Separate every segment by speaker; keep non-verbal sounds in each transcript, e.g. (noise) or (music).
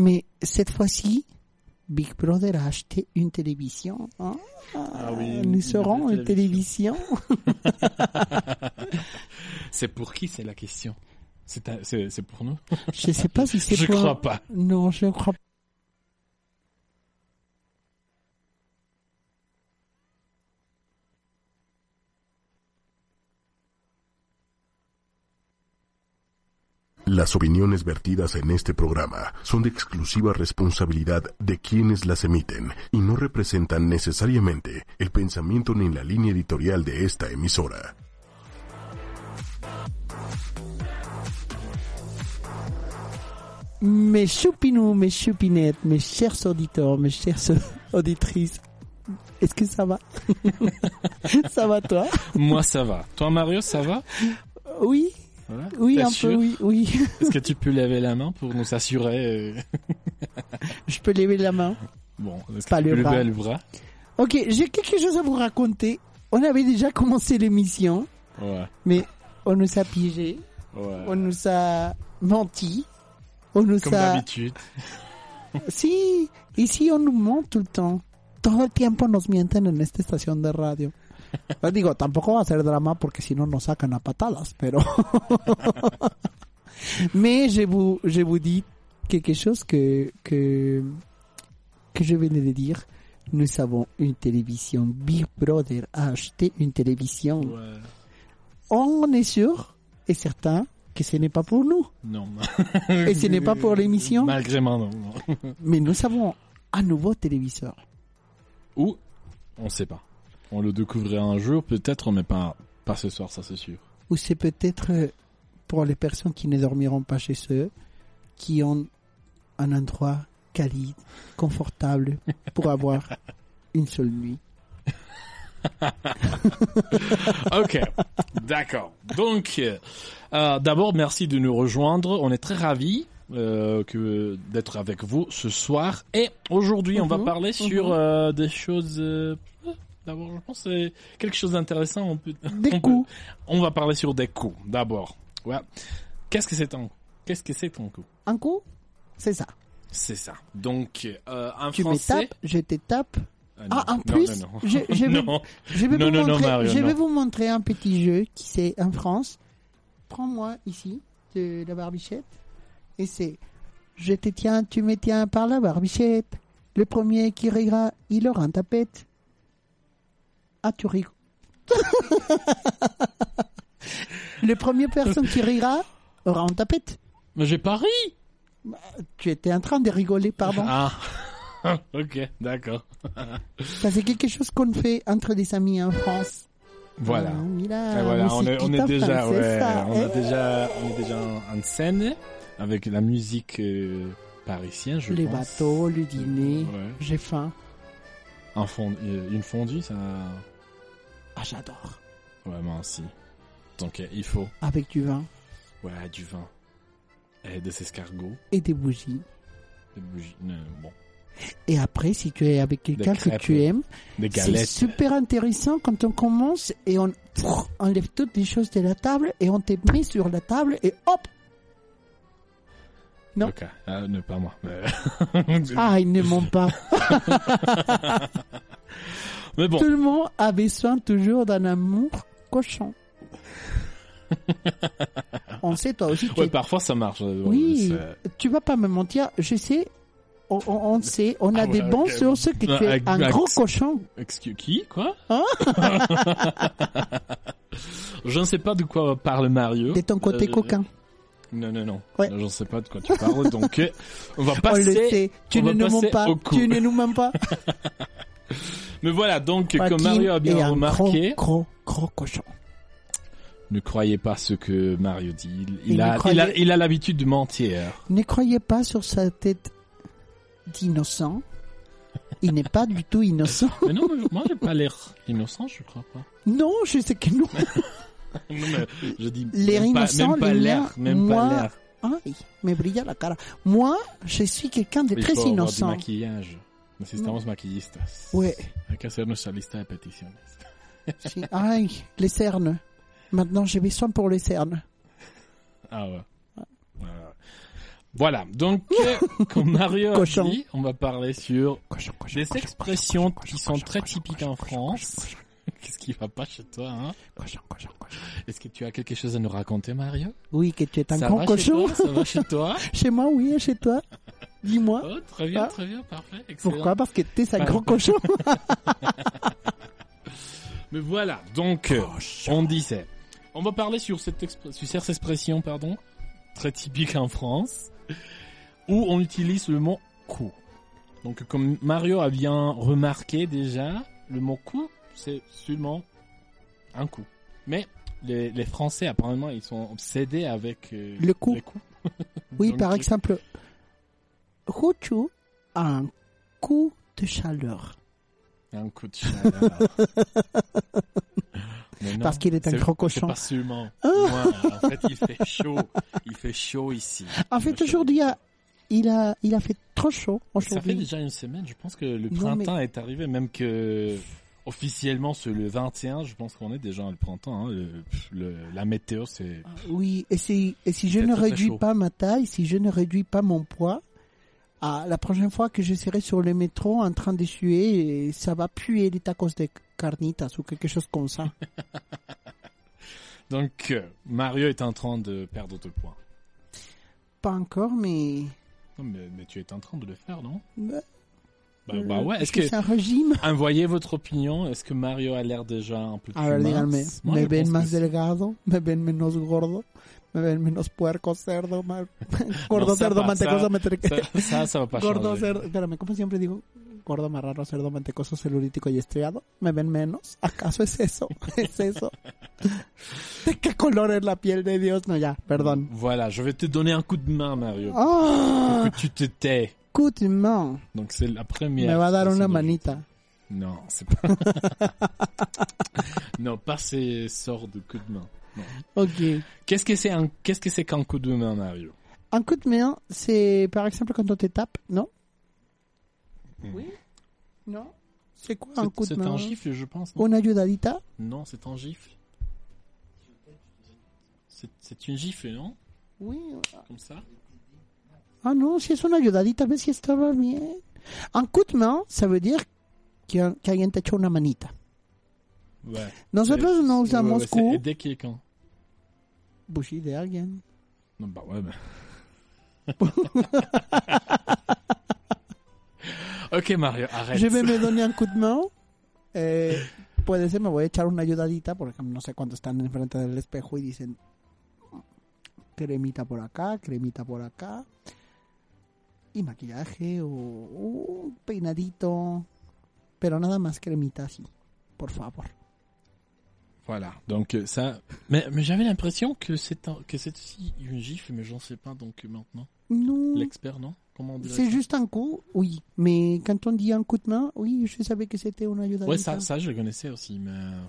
Speaker 1: Mais cette fois-ci, Big Brother a acheté une télévision. hein.
Speaker 2: Ah oui,
Speaker 1: Nous serons une télévision. (laughs)
Speaker 2: C'est pour qui c'est la question? C'est pour nous?
Speaker 1: Je sais pas si c'est
Speaker 2: Je
Speaker 1: pour...
Speaker 2: crois pas.
Speaker 1: Non, je ne crois pas.
Speaker 3: Las opiniones vertidas en este programa son de exclusiva responsabilidad de quienes las emiten y no representan necesariamente el pensamiento ni la línea editorial de esta emisora.
Speaker 1: Mes choupinous, mes choupinettes, mes chers auditeurs, mes chères auditrices, est-ce que ça va (laughs) Ça va toi
Speaker 2: Moi, ça va. Toi, Mario, ça va
Speaker 1: Oui,
Speaker 2: Voilà.
Speaker 1: oui, un peu, oui, oui. (laughs)
Speaker 2: Est-ce que tu peux lever la main pour nous assurer euh, (laughs)
Speaker 1: Je peux lever la main.
Speaker 2: Bon, est-ce que
Speaker 1: Pas
Speaker 2: tu
Speaker 1: le
Speaker 2: peux
Speaker 1: bras.
Speaker 2: lever le bras
Speaker 1: Ok, j'ai quelque chose à vous raconter. On avait déjà commencé l'émission,
Speaker 2: Ouais,
Speaker 1: mais on nous a piégé,
Speaker 2: ouais.
Speaker 1: on nous a menti, on nous
Speaker 2: Comme
Speaker 1: a...
Speaker 2: d'habitude. (laughs)
Speaker 1: Sí, ici on nous ment tout le temps. Todo el tiempo nos mienten en esta estación de radio. (laughs) Pues digo, tampoco va a ser drama porque si no nos sacan a patadas, pero... (laughs) Mais je vous, je vous dis quelque chose que, que, que je venais de dire. Nous avons une télévision. Big Brother a acheté une télévision.
Speaker 2: Ouais.
Speaker 1: On est sûr et certain que ce n'est pas pour nous.
Speaker 2: Non. (laughs)
Speaker 1: Et ce n'est pas pour l'émission
Speaker 2: Malgré moi, non. non.
Speaker 1: Mais nous avons un nouveau téléviseur.
Speaker 2: Ou, on sait pas. On le découvrira un jour, peut-être, mais pas, pas ce soir, ça c'est sûr.
Speaker 1: ou c'est peut-être euh, pour les personnes qui ne dormiront pas chez eux, qui ont un endroit quali, confortable pour avoir (laughs) une seule nuit. (laughs)
Speaker 2: Ok, d'accord. Donc, euh, d'abord, merci de nous rejoindre. On est très ravis euh, que d'être avec vous ce soir. Et aujourd'hui, on va
Speaker 1: Mhm,
Speaker 2: parler sur euh, des choses. D'abord, je pense que c'est quelque chose d'intéressant. On peut,
Speaker 1: Des
Speaker 2: on peut-
Speaker 1: coups.
Speaker 2: on va parler sur des coups. D'abord, ouais. Qu'est-ce que c'est un Qu'est-ce que c'est un coup?
Speaker 1: Un coup, c'est ça.
Speaker 2: C'est ça. Donc, euh, en
Speaker 1: Tu me
Speaker 2: français.
Speaker 1: tapes, je te tape.
Speaker 2: Ah,
Speaker 1: Ah, en
Speaker 2: non,
Speaker 1: plus,
Speaker 2: non, non.
Speaker 1: je, je vais, (laughs) je vous montrer,
Speaker 2: Mario,
Speaker 1: je vais vous montrer un petit jeu qui c'est en France. Prends-moi ici de la barbichette et c'est je te tiens, tu me tiens par la barbichette. Le premier qui rira, il aura un tapette. Ah, tu rigoles. (laughs) Le premier personne qui rira aura un tapette.
Speaker 2: Mais j'ai pas ri.
Speaker 1: Tu étais en train de rigoler, pardon.
Speaker 2: Ah. (laughs) ok, d'accord.
Speaker 1: Ça c'est quelque chose qu'on fait entre des amis en France.
Speaker 2: Voilà.
Speaker 1: Ah, mira,
Speaker 2: Et voilà, on est, on est
Speaker 1: musiquita
Speaker 2: déjà, ouais,
Speaker 1: francesa,
Speaker 2: on a
Speaker 1: eh.
Speaker 2: déjà, on est déjà en, en scène avec la musique euh, parisienne, je
Speaker 1: Les
Speaker 2: pense.
Speaker 1: bateaux, le dîner.
Speaker 2: Ouais.
Speaker 1: J'ai faim.
Speaker 2: Un fond- euh, une fondue, ça.
Speaker 1: Ah, j'adore.
Speaker 2: Ouais, moi aussi. Donc euh, il faut,
Speaker 1: Avec du vin
Speaker 2: ouais, du vin et des escargots,
Speaker 1: et des bougies.
Speaker 2: des bougies, euh, bon,
Speaker 1: Et après, si tu es avec quelqu'un que tu aimes, c'est super intéressant quand on commence et on enlève toutes les choses de la table et on te met sur la table et hop non?
Speaker 2: Ok, euh, ne pas moi. (laughs)
Speaker 1: Ah, ils ne ment pas. (laughs) (laughs)
Speaker 2: mais bon,
Speaker 1: Tout le monde a besoin toujours d'un amour cochon. (laughs) on sait toi aussi
Speaker 2: ouais, parfois ça marche.
Speaker 1: Oui, tu vas pas me mentir, je sais, on, sait, on a
Speaker 2: Ah
Speaker 1: des
Speaker 2: ouais,
Speaker 1: bons
Speaker 2: ok.
Speaker 1: sources que tu
Speaker 2: Ah,
Speaker 1: es
Speaker 2: avec-
Speaker 1: un gros cochon.
Speaker 2: Excuse qui Quoi
Speaker 1: Hein (laughs)
Speaker 2: Je ne sais pas de quoi parle Mario.
Speaker 1: De ton côté
Speaker 2: Euh,
Speaker 1: coquin.
Speaker 2: Non, non, non.
Speaker 1: Ouais.
Speaker 2: Je ne sais pas de quoi tu parles. donc, euh, on va (laughs)
Speaker 1: On le
Speaker 2: passer.
Speaker 1: sait, tu
Speaker 2: on
Speaker 1: ne nous mens
Speaker 2: passer
Speaker 1: pas, tu ne nous mens pas. (laughs)
Speaker 2: Mais voilà, donc,
Speaker 1: Joaquin
Speaker 2: comme Mario a bien
Speaker 1: un
Speaker 2: remarqué,
Speaker 1: Gros, gros, gros cochon.
Speaker 2: Ne croyez pas ce que Mario dit. Il, a,
Speaker 1: croyez-
Speaker 2: il a, il a l'habitude de mentir.
Speaker 1: Ne croyez pas sur sa tête d'innocent. Il n'est pas du tout innocent.
Speaker 2: Mais non, mais moi j'ai pas l'air innocent, je crois pas.
Speaker 1: Non, je sais que non. (laughs)
Speaker 2: Non, mais je dis
Speaker 1: L'air innocent,
Speaker 2: même pas l'air, même
Speaker 1: moi,
Speaker 2: pas l'air.
Speaker 1: Me brilla la cara. Moi, je suis quelqu'un de très
Speaker 2: faut avoir du
Speaker 1: innocent.
Speaker 2: maquillage. Necesitamos maquillistas.
Speaker 1: Ouais.
Speaker 2: Hay que hacer nuestra lista de peticiones.
Speaker 1: Si- Aïe, les cernes. Maintenant, j'ai besoin pour les cernes.
Speaker 2: Ah ouais. Voilà. Voilà, donc (laughs) comme Mario a
Speaker 1: Cochon.
Speaker 2: dit, on va parler sur
Speaker 1: Cochon, cochon,
Speaker 2: des
Speaker 1: cochon,
Speaker 2: expressions
Speaker 1: cochon,
Speaker 2: qui
Speaker 1: cochon,
Speaker 2: sont
Speaker 1: cochon,
Speaker 2: très
Speaker 1: cochon,
Speaker 2: typiques
Speaker 1: cochon,
Speaker 2: en
Speaker 1: cochon,
Speaker 2: France.
Speaker 1: cochon, (laughs)
Speaker 2: Qu'est-ce qui va pas chez toi hein?
Speaker 1: Cochon, cochon, cochon.
Speaker 2: Est-ce que tu as quelque chose à nous raconter, Mario?
Speaker 1: Oui, que tu es un
Speaker 2: Ça
Speaker 1: grand
Speaker 2: va chez
Speaker 1: cochon.
Speaker 2: toi Ça va chez toi? (laughs)
Speaker 1: Chez moi, oui, et chez toi. Dis-moi.
Speaker 2: Oh, très bien,
Speaker 1: Ah.
Speaker 2: très bien, parfait, excellent.
Speaker 1: Pourquoi Parce que tu es un
Speaker 2: Bah,
Speaker 1: grand cochon. (laughs)
Speaker 2: Mais voilà, donc euh, on disait, on va parler sur cette, sur cette expression, pardon, très typique en France, où on utilise le mot coup. Donc comme Mario a bien remarqué déjà, le mot coup, c'est seulement un coup. Mais les, les Français, apparemment, ils sont obsédés avec euh,
Speaker 1: Le coup.
Speaker 2: les coups.
Speaker 1: Oui, (laughs)
Speaker 2: Donc,
Speaker 1: par exemple, Rochu a un coup de chaleur.
Speaker 2: Un coup de chaleur. (laughs) Non,
Speaker 1: Parce qu'il est un
Speaker 2: c'est-
Speaker 1: gros
Speaker 2: C'est
Speaker 1: cochon.
Speaker 2: pas seulement. Moi, en fait, il fait chaud. Il fait chaud ici.
Speaker 1: En fait, aujourd'hui, ah, il a, il a fait trop chaud.
Speaker 2: Ça fait déjà une semaine. Je pense que le
Speaker 1: Non,
Speaker 2: printemps est arrivé, même que officiellement c'est le 21. Je pense qu'on est déjà le printemps. hein. Le- le- la météo, c'est.
Speaker 1: Oui, et si, et si je
Speaker 2: C'est
Speaker 1: ne réduis pas ma taille, si je ne réduis pas mon poids, ah, la prochaine fois que je serai sur le métro en train de suer, ça va puer les tacos de carnitas ou quelque chose comme ça. (laughs)
Speaker 2: Donc euh, Mario est en train de perdre de poids.
Speaker 1: pas encore, mais...
Speaker 2: Non, mais, mais tu es en train de le faire, non?
Speaker 1: Bah,
Speaker 2: bah, bah ouais. Est-ce
Speaker 1: que
Speaker 2: que
Speaker 1: c'est un régime?
Speaker 2: envoyez votre opinion Est-ce que Mario a l'air déjà un peu plus
Speaker 1: A ver, díganme,
Speaker 2: mince Moi,
Speaker 1: ¿me ven más delgado? ¿Me ven menos gordo? ¿Me ven menos puerco, cerdo, más... (laughs) gordo,
Speaker 2: ça
Speaker 1: cerdo, mantecoso, mantecoso? Gordo, cerdo, espérame, como siempre digo, gordo, marrano, cerdo, mantecoso, celulítico y estriado, ¿me ven menos? ¿Acaso es eso? (laughs) ¿Es eso? (laughs) ¿De qué color es la piel de Dios? No, ya, perdón.
Speaker 2: Voilà, je vais te donner un coup de main, Mario.
Speaker 1: ¡Ah!
Speaker 2: Que tu te tais.
Speaker 1: Coup de main.
Speaker 2: Donc c'est la première.
Speaker 1: Me va a dar una manita.
Speaker 2: Non, c'est pas. non, pas ces sorts de coup de main.
Speaker 1: Ok.
Speaker 2: Qu'est-ce que c'est un, qu'est-ce que c'est qu'un coup de main, Mario?
Speaker 1: Un coup de main, c'est par exemple quand on te tape, non? Oui Non C'est quoi un
Speaker 2: C'est-
Speaker 1: coup de
Speaker 2: C'est
Speaker 1: main?
Speaker 2: un gifle, je pense. Non,
Speaker 1: Una ayudadita?
Speaker 2: Non, c'est un gifle. C'est, c'est une gifle, non?
Speaker 1: Oui.
Speaker 2: Comme ça?
Speaker 1: Ah non, si es una ayudadita, ves si estaba bien. Un coup de main, ça veut dire que, alguien echa una manita.
Speaker 2: Ouais.
Speaker 1: Nosotros no usamos coup.
Speaker 2: aider quelqu'un.
Speaker 1: Pues de alguien.
Speaker 2: Non, bah ouais, (laughs) mais... ok, Mario, arrête.
Speaker 1: Je vais me donner un coup de main. Eh, puede ser, me voy a echar una ayudadita, por ejemplo, no sé cuánto están enfrente del espejo y dicen cremita por acá, cremita por acá. Y maquillaje o un peinadito. Pero nada más cremita así, por favor.
Speaker 2: Voilà, donc euh, ça... Mais, mais j'avais l'impression que c'est un- que c'est aussi une gifle, mais j'en sais pas donc maintenant.
Speaker 1: Non,
Speaker 2: L'expert, non? Comment on
Speaker 1: c'est juste un coup, oui. Mais quand on dit un coup de main, oui, je savais que c'était une ayudadita.
Speaker 2: Ouais, ça, ça, je le connaissais aussi, mais... euh,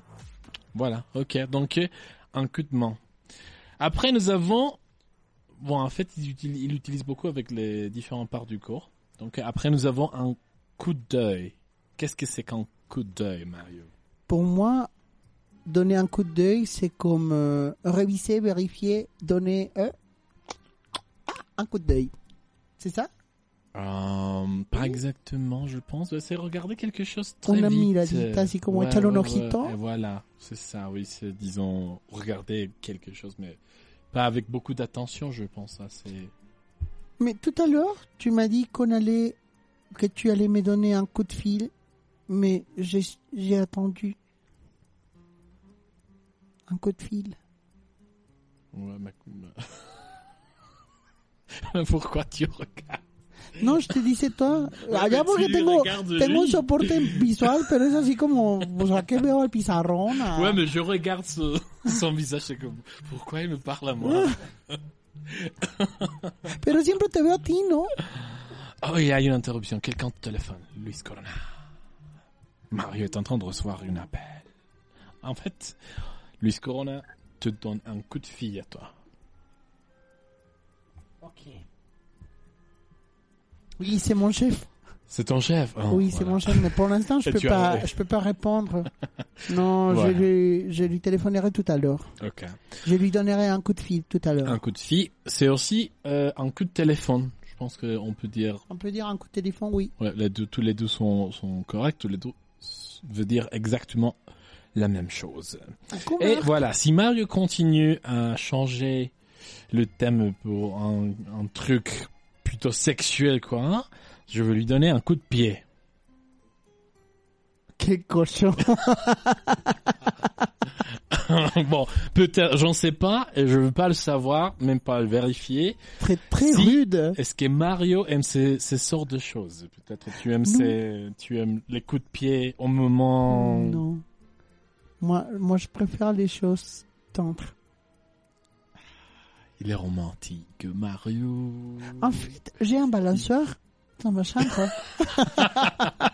Speaker 2: Voilà, ok, donc euh, un coup de main. Après, nous avons... Bon, en fait, il utilise, il utilise beaucoup avec les différentes parts du corps. Donc après, nous avons un coup d'œil. Qu'est-ce que c'est qu'un coup d'œil, Mario?
Speaker 1: Pour moi, donner un coup d'œil, c'est comme euh, réviser, vérifier, donner euh, un coup d'œil. C'est ça?
Speaker 2: Euh, pas exactement, je pense. C'est regarder quelque chose très
Speaker 1: Una
Speaker 2: vite.
Speaker 1: miradita, así como echarle un ojito.
Speaker 2: et voilà, c'est ça, oui. C'est, disons, regarder quelque chose, mais pas avec beaucoup d'attention, je pense. Ça, c'est...
Speaker 1: Mais tout à l'heure, tu m'as dit qu'on allait, que tu allais me donner un coup de fil, mais j'ai j'ai attendu. Un coup de fil.
Speaker 2: Ouais, mais (laughs) Pourquoi tu regardes?
Speaker 1: No, je te dice todo. Allá
Speaker 2: pero
Speaker 1: porque tengo, tengo un soporte visual, pero es así como, o sea, que veo al pizarrón. a-
Speaker 2: Ouais, mais je regarde ce- son visage, c'est comme, pourquoi il me parle à moi? (laughs)
Speaker 1: Pero siempre te veo a ti, ¿no?
Speaker 2: Oh, il y a une interruption. Quelqu'un te téléphone. Luis Corona. Mario est en train de recevoir une appel. En fait, Luis Corona te donne un coup de fil à toi.
Speaker 1: Oui, c'est mon chef.
Speaker 2: C'est ton chef. Oh,
Speaker 1: oui, c'est
Speaker 2: voilà.
Speaker 1: mon chef, mais pour l'instant, je peux
Speaker 2: tu
Speaker 1: pas,
Speaker 2: as-
Speaker 1: je peux pas répondre. (laughs) Non,
Speaker 2: Voilà.
Speaker 1: je lui, je lui téléphonerai tout à l'heure.
Speaker 2: Ok.
Speaker 1: Je lui donnerai un coup de fil tout à l'heure.
Speaker 2: Un coup de fil, c'est aussi euh, un coup de téléphone. Je pense qu'on peut dire,
Speaker 1: On peut dire un coup de téléphone, oui.
Speaker 2: ouais, les deux, tous les deux sont, sont corrects. Tous les deux veut dire exactement la même chose. Et voilà, si Mario continue à changer le thème pour un, un truc plutôt sexuel, quoi, je vais lui donner un coup de pied.
Speaker 1: Quel cochon. (laughs)
Speaker 2: bon, peut-être, j'en sais pas, et je veux pas le savoir, même pas le vérifier.
Speaker 1: très, très
Speaker 2: Si.
Speaker 1: rude.
Speaker 2: Est-ce que Mario aime ces, ces sortes de choses? Peut-être tu aimes ces, tu aimes les coups de pied au moment.
Speaker 1: Non. Moi, moi, je préfère les choses tendres.
Speaker 2: Il est romantique, Mario.
Speaker 1: En fait, j'ai un balanceur dans ma chambre. (laughs)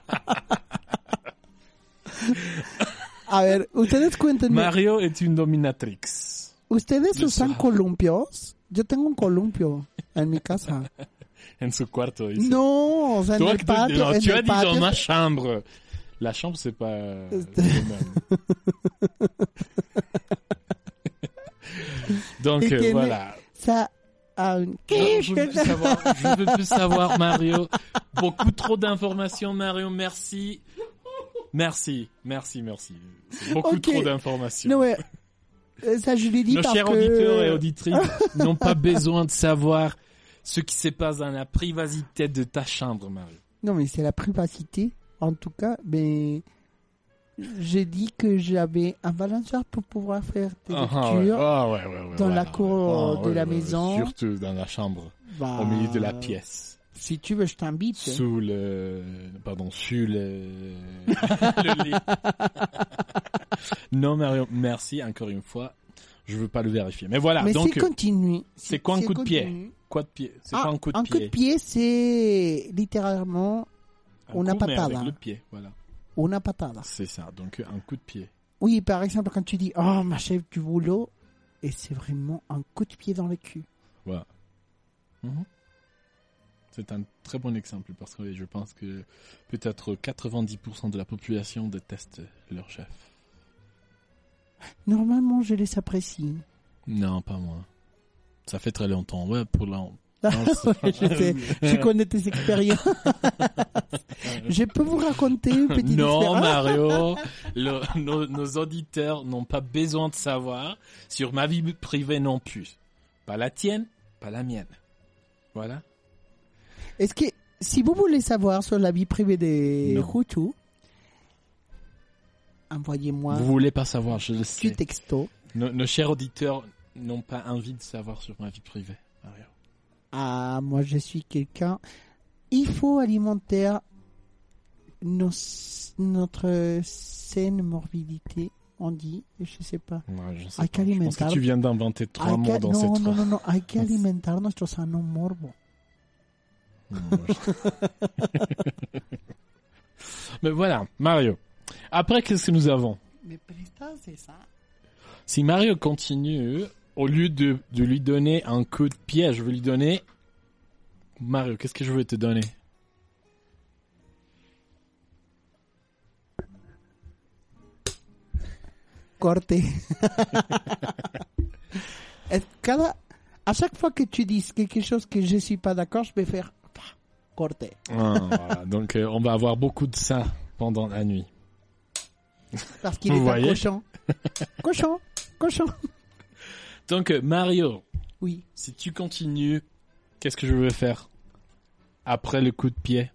Speaker 1: A ver, ustedes cuéntenme.
Speaker 2: Mario est une dominatrix.
Speaker 1: ¿Ustedes
Speaker 2: Yo
Speaker 1: usan
Speaker 2: soy-
Speaker 1: columpios? Yo tengo un columpio en mi casa. (laughs)
Speaker 2: En su cuarto. ici.
Speaker 1: No, o sea, en
Speaker 2: Toi,
Speaker 1: el patio.
Speaker 2: non,
Speaker 1: en
Speaker 2: tu
Speaker 1: el
Speaker 2: as dit
Speaker 1: patio
Speaker 2: dans ma chambre. La chambre, c'est pas
Speaker 1: Este-
Speaker 2: le même. (laughs) Donc euh, voilà.
Speaker 1: Ça, ah,
Speaker 2: Non, je veux savoir, je veux plus (laughs) savoir Mario. Beaucoup trop d'informations Mario, merci. Merci, merci, merci. Beaucoup trop d'informations.
Speaker 1: Non, ouais. Euh, Ça, je l'ai dit
Speaker 2: Nos
Speaker 1: parce
Speaker 2: chers
Speaker 1: que...
Speaker 2: auditeurs et auditrices (laughs) n'ont pas besoin de savoir ce qui se passe dans la privacité de ta chambre, Mario.
Speaker 1: Non, mais c'est la privacité, en tout cas. Mais j'ai dit que j'avais un balanceur pour pouvoir faire des
Speaker 2: Ah, ah, ouais.
Speaker 1: lectures.
Speaker 2: Ah, ouais, ouais, ouais,
Speaker 1: dans la cour
Speaker 2: Ah,
Speaker 1: de la maison.
Speaker 2: Surtout dans la chambre,
Speaker 1: Bah,
Speaker 2: au milieu de la pièce.
Speaker 1: Si tu veux, je t'invite.
Speaker 2: Sous le... Pardon, sur le... (laughs) le lit. non, Mario, merci encore une fois. Je veux pas le vérifier. Mais voilà,
Speaker 1: mais
Speaker 2: donc...
Speaker 1: c'est continu.
Speaker 2: c'est quoi un coup de pied? Quoi de pied? C'est
Speaker 1: Ah,
Speaker 2: pas un coup de
Speaker 1: un
Speaker 2: pied?
Speaker 1: coup de pied, c'est littéralement
Speaker 2: Un
Speaker 1: una
Speaker 2: coup, mais
Speaker 1: patada.
Speaker 2: avec le pied, voilà.
Speaker 1: una patada.
Speaker 2: C'est ça, donc un coup de pied.
Speaker 1: Oui, par exemple, quand tu dis « Oh, ma chef du boulot », et c'est vraiment un coup de pied dans le cul.
Speaker 2: Voilà. Mhm. C'est un très bon exemple parce que je pense que peut-être 90% de la population déteste leur chef.
Speaker 1: Normalement, je les apprécie.
Speaker 2: Non, pas moi. Ça fait très longtemps. Ouais, pour
Speaker 1: Ah,
Speaker 2: Non,
Speaker 1: ouais, je sais, je connais tes expériences. (laughs) je peux vous raconter une petite
Speaker 2: Non,
Speaker 1: expérience
Speaker 2: Mario, le- nos, nos auditeurs n'ont pas besoin de savoir sur ma vie privée non plus. Pas la tienne, pas la mienne. Voilà.
Speaker 1: Est-ce que, si vous voulez savoir sur la vie privée des
Speaker 2: Non.
Speaker 1: Hutus, envoyez-moi
Speaker 2: Vous voulez pas savoir, je le sais.
Speaker 1: texto
Speaker 2: Nos, nos chers auditeurs n'ont pas envie de savoir sur ma vie privée, Mario.
Speaker 1: Ah, moi je suis quelqu'un. Il faut alimenter nos, notre saine morbidité, on dit, je sais pas.
Speaker 2: Ouais, je sais pas.
Speaker 1: que
Speaker 2: Je pense que tu viens d'inventer trois mots dans
Speaker 1: no,
Speaker 2: cette
Speaker 1: no,
Speaker 2: phrase.
Speaker 1: no, no, hay que alimentar nuestro sano morbo.
Speaker 2: Non, (laughs) Mais voilà, Mario. Après, qu'est-ce que nous avons?
Speaker 1: Mais prestas, c'est ça.
Speaker 2: Si Mario continue, au lieu de, de lui donner un coup de pied, je vais lui donner... Mario, qu'est-ce que je vais te donner?
Speaker 1: Corte. (laughs) Cada, à chaque fois que tu dis quelque chose que je suis pas d'accord, je vais faire pa, corte.
Speaker 2: Ah, voilà. Donc, euh, on va avoir beaucoup de ça pendant la nuit.
Speaker 1: Parce qu'il est un (laughs) cochon. cochon, cochon.
Speaker 2: Donc, Mario,
Speaker 1: Oui.
Speaker 2: si tu continues, qu'est-ce que je vais faire après le coup de pied?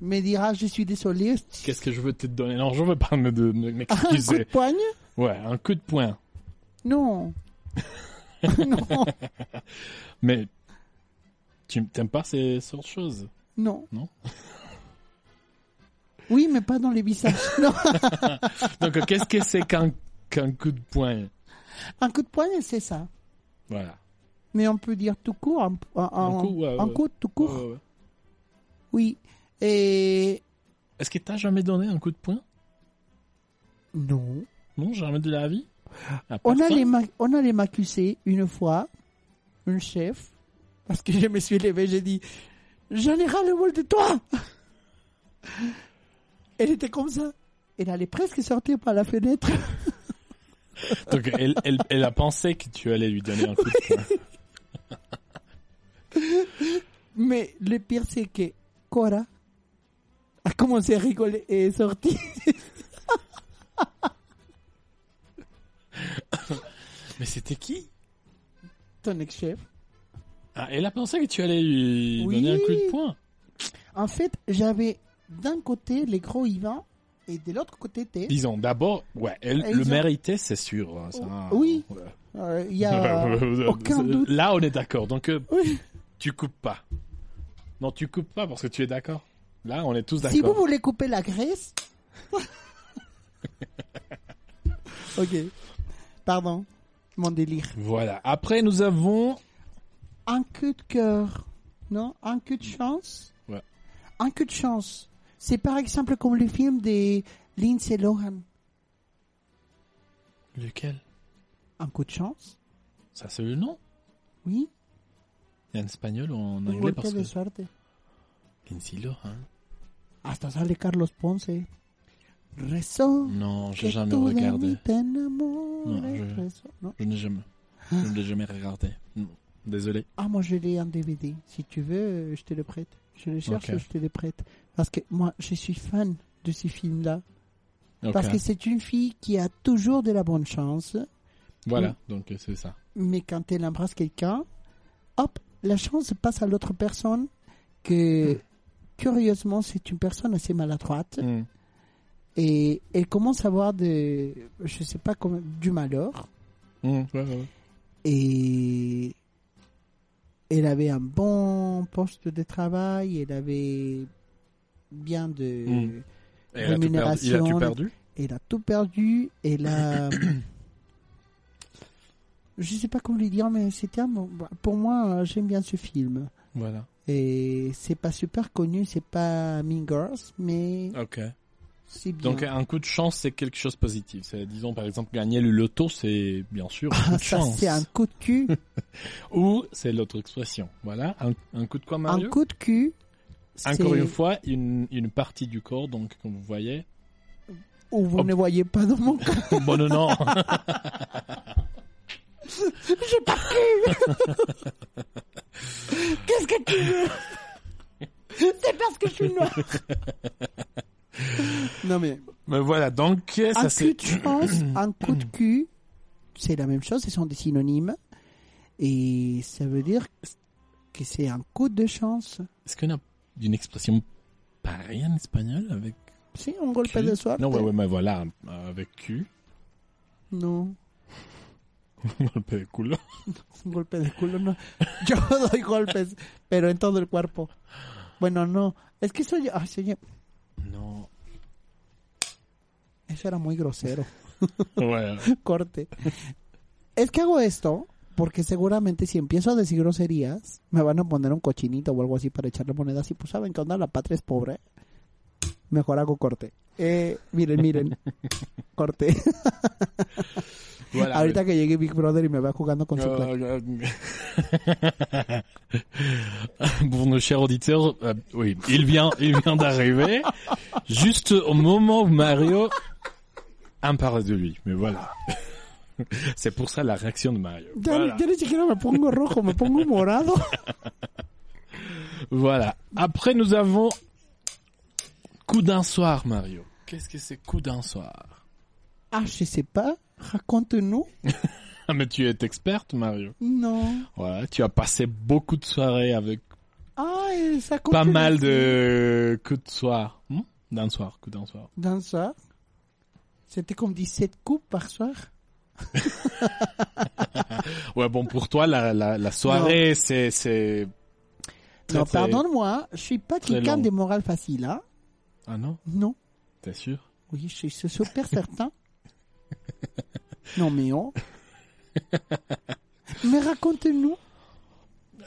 Speaker 1: Me dira, je suis désolé.
Speaker 2: Qu'est-ce que je veux te donner? Non, je veux pas me de- me- (laughs)
Speaker 1: Un coup de
Speaker 2: m'excuser.
Speaker 1: poigne?
Speaker 2: Ouais, un coup de poing.
Speaker 1: Non. (laughs) non.
Speaker 2: Mais Tu t'aimes pas ces sortes de choses?
Speaker 1: Non.
Speaker 2: Non?
Speaker 1: Oui, mais pas dans les visages. (laughs) Non.
Speaker 2: Donc, qu'est-ce que c'est qu'un qu'un coup de poing?
Speaker 1: Un coup de poing, c'est ça.
Speaker 2: Voilà.
Speaker 1: Mais on peut dire tout court, un, un-
Speaker 2: Un coup, ouais,
Speaker 1: un
Speaker 2: ouais.
Speaker 1: coup tout court.
Speaker 2: Ouais.
Speaker 1: Oui. Et
Speaker 2: Est-ce que t'as jamais donné un coup de poing?
Speaker 1: Non.
Speaker 2: Non, jamais de la vie?
Speaker 1: On allait m'a- on allait m'accuser une fois, un chef, parce que je me suis levé, j'ai dit, j'en ai ras le bol de toi. Elle était comme ça. Elle allait presque sortir par la fenêtre. (laughs) (laughs)
Speaker 2: Donc, elle, elle, elle a pensé que tu allais lui donner un coup de poing.
Speaker 1: Mais le pire, c'est que Cora a commencé à rigoler et est sortie. (laughs)
Speaker 2: Mais c'était qui?
Speaker 1: Ton ex-chef.
Speaker 2: ah, Elle a pensé que tu allais lui
Speaker 1: Oui.
Speaker 2: donner un coup de poing.
Speaker 1: En fait, j'avais d'un côté les gros Ivan et de l'autre côté t'es.
Speaker 2: Disons, d'abord, ouais, elle le
Speaker 1: ont-
Speaker 2: c'est sûr. hein, ça.
Speaker 1: Oui.
Speaker 2: Ouais.
Speaker 1: Euh, Il y a (laughs) aucun doute.
Speaker 2: Là, on est d'accord. Donc, euh,
Speaker 1: Oui.
Speaker 2: tu coupes pas. Non, tu coupes pas parce que tu es d'accord. Là, on est tous
Speaker 1: Si vous
Speaker 2: d'accord.
Speaker 1: voulez couper la graisse. (laughs) ok. Pardon. Mon délire.
Speaker 2: Voilà. Après, nous avons.
Speaker 1: Un coup de cœur. Non Un coup de chance
Speaker 2: Ouais.
Speaker 1: Un coup de chance. C'est par exemple comme le film de Lindsay Lohan.
Speaker 2: Lequel?
Speaker 1: Un coup de chance
Speaker 2: Ça, c'est le nom
Speaker 1: Oui.
Speaker 2: En espagnol ou en anglais
Speaker 1: golpe
Speaker 2: parce
Speaker 1: de
Speaker 2: que.
Speaker 1: suerte.
Speaker 2: Lindsay Lohan.
Speaker 1: Hasta sale Carlos Ponce. Rezó.
Speaker 2: Non, j'ai
Speaker 1: que
Speaker 2: jamais regardé. Non, je-
Speaker 1: Rezó. Non.
Speaker 2: Je n'ai jamais. Je ne l'ai jamais regardé. Non. Désolé.
Speaker 1: Ah, moi, je l'ai en DVD. Si tu veux, je te le prête. Je le cherche,
Speaker 2: Ok.
Speaker 1: je te le prête. Parce que moi, je suis fan de ces films-là. Parce que c'est une fille qui a toujours de la bonne chance.
Speaker 2: Voilà, donc euh, c'est ça.
Speaker 1: Mais quand elle embrasse quelqu'un, hop, la chance passe à l'autre personne. Que, curieusement, c'est une personne assez maladroite.
Speaker 2: Mm.
Speaker 1: Et elle commence à avoir de, je sais pas comment, du malheur.
Speaker 2: Mm, ouais, ouais, ouais.
Speaker 1: Et elle avait un bon poste de travail, elle avait bien de...
Speaker 2: Mm. Et. Il a
Speaker 1: Rémunération.
Speaker 2: tout perdu
Speaker 1: Elle a tout perdu, elle a... (clears throat) je sais pas comment le dire, mais c'était Pour moi, j'aime bien ce film.
Speaker 2: Voilà.
Speaker 1: Et c'est pas super connu, c'est pas Mean Girls, mais
Speaker 2: Ok.
Speaker 1: C'est bien.
Speaker 2: Donc un coup de chance, c'est quelque chose de positif. C'est, disons par exemple gagner le loto, c'est bien sûr un coup
Speaker 1: Ah,
Speaker 2: de
Speaker 1: ça,
Speaker 2: chance.
Speaker 1: c'est un coup de cul. (laughs)
Speaker 2: Ou c'est l'autre expression. Voilà, un, un coup de quoi Mario
Speaker 1: un coup de cul.
Speaker 2: Encore
Speaker 1: c'est
Speaker 2: une fois, une, une partie du corps, donc comme vous voyez.
Speaker 1: Où vous ne voyez pas dans mon (laughs) cas.
Speaker 2: bon non non. (laughs)
Speaker 1: J'ai pas cul. Qu'est-ce que tu veux? C'est parce que je suis noir. Non mais
Speaker 2: Mais voilà, donc
Speaker 1: un
Speaker 2: ça
Speaker 1: coup
Speaker 2: c'est.
Speaker 1: de chance, (clears throat) un coup de cul, c'est la même chose, ce sont des synonymes. Et ça veut dire que c'est un coup de chance.
Speaker 2: Est-ce qu'on a une expression pareille en espagnol avec
Speaker 1: C'est un golpe de suerte.
Speaker 2: Non, ouais, ouais, mais voilà, avec cul.
Speaker 1: Non, (laughs)
Speaker 2: Golpe de culo.
Speaker 1: un (laughs) golpe de culo, no. Yo doy golpes, pero en todo el cuerpo. Bueno, no. Es que soy... Ay, soy...
Speaker 2: Non.
Speaker 1: Eso era muy grosero. (laughs)
Speaker 2: Ouais. (laughs)
Speaker 1: Corte. Es que hago esto porque seguramente si empiezo a decir groserías, me van a poner un cochinito o algo así para echarle monedas. Y pues saben que onda la patria es pobre. Mejor hago corte. Eh, miren, miren. Corte. (laughs) Ahorita que llegue Big Brother y me va jugando con su.
Speaker 2: Euh, Pour nos chers auditeurs, euh, oui, il vient, il vient d'arriver, juste au moment où Mario en parle de lui. Mais voilà. (laughs) C'est pour ça la réaction de Mario.
Speaker 1: Ya,
Speaker 2: Voilà.
Speaker 1: ya ni siquiera me pongo rojo, me pongo morado. (laughs)
Speaker 2: Voilà. Après, nous avons coup d'un soir, Mario. Qu'est-ce que c'est coup d'un soir?
Speaker 1: Ah, je sais pas. Raconte-nous. (laughs)
Speaker 2: Mais tu es experte, Mario.
Speaker 1: Non.
Speaker 2: Voilà, tu as passé beaucoup de soirées avec
Speaker 1: Ah, et ça
Speaker 2: pas mal de coups de soir. Hmm? D'un soir, coup d'un soir.
Speaker 1: Dans ça, c'était comme 17 coupes par soir? (laughs)
Speaker 2: Ouais, bon, pour toi, la, la, la soirée, c'est, c'est,
Speaker 1: non, pardonne-moi, je suis pas quelqu'un de morale facile, hein.
Speaker 2: Ah non?
Speaker 1: Non.
Speaker 2: T'es sûr?
Speaker 1: Oui, je suis super certain. (laughs) non, mais oh. mais raconte-nous.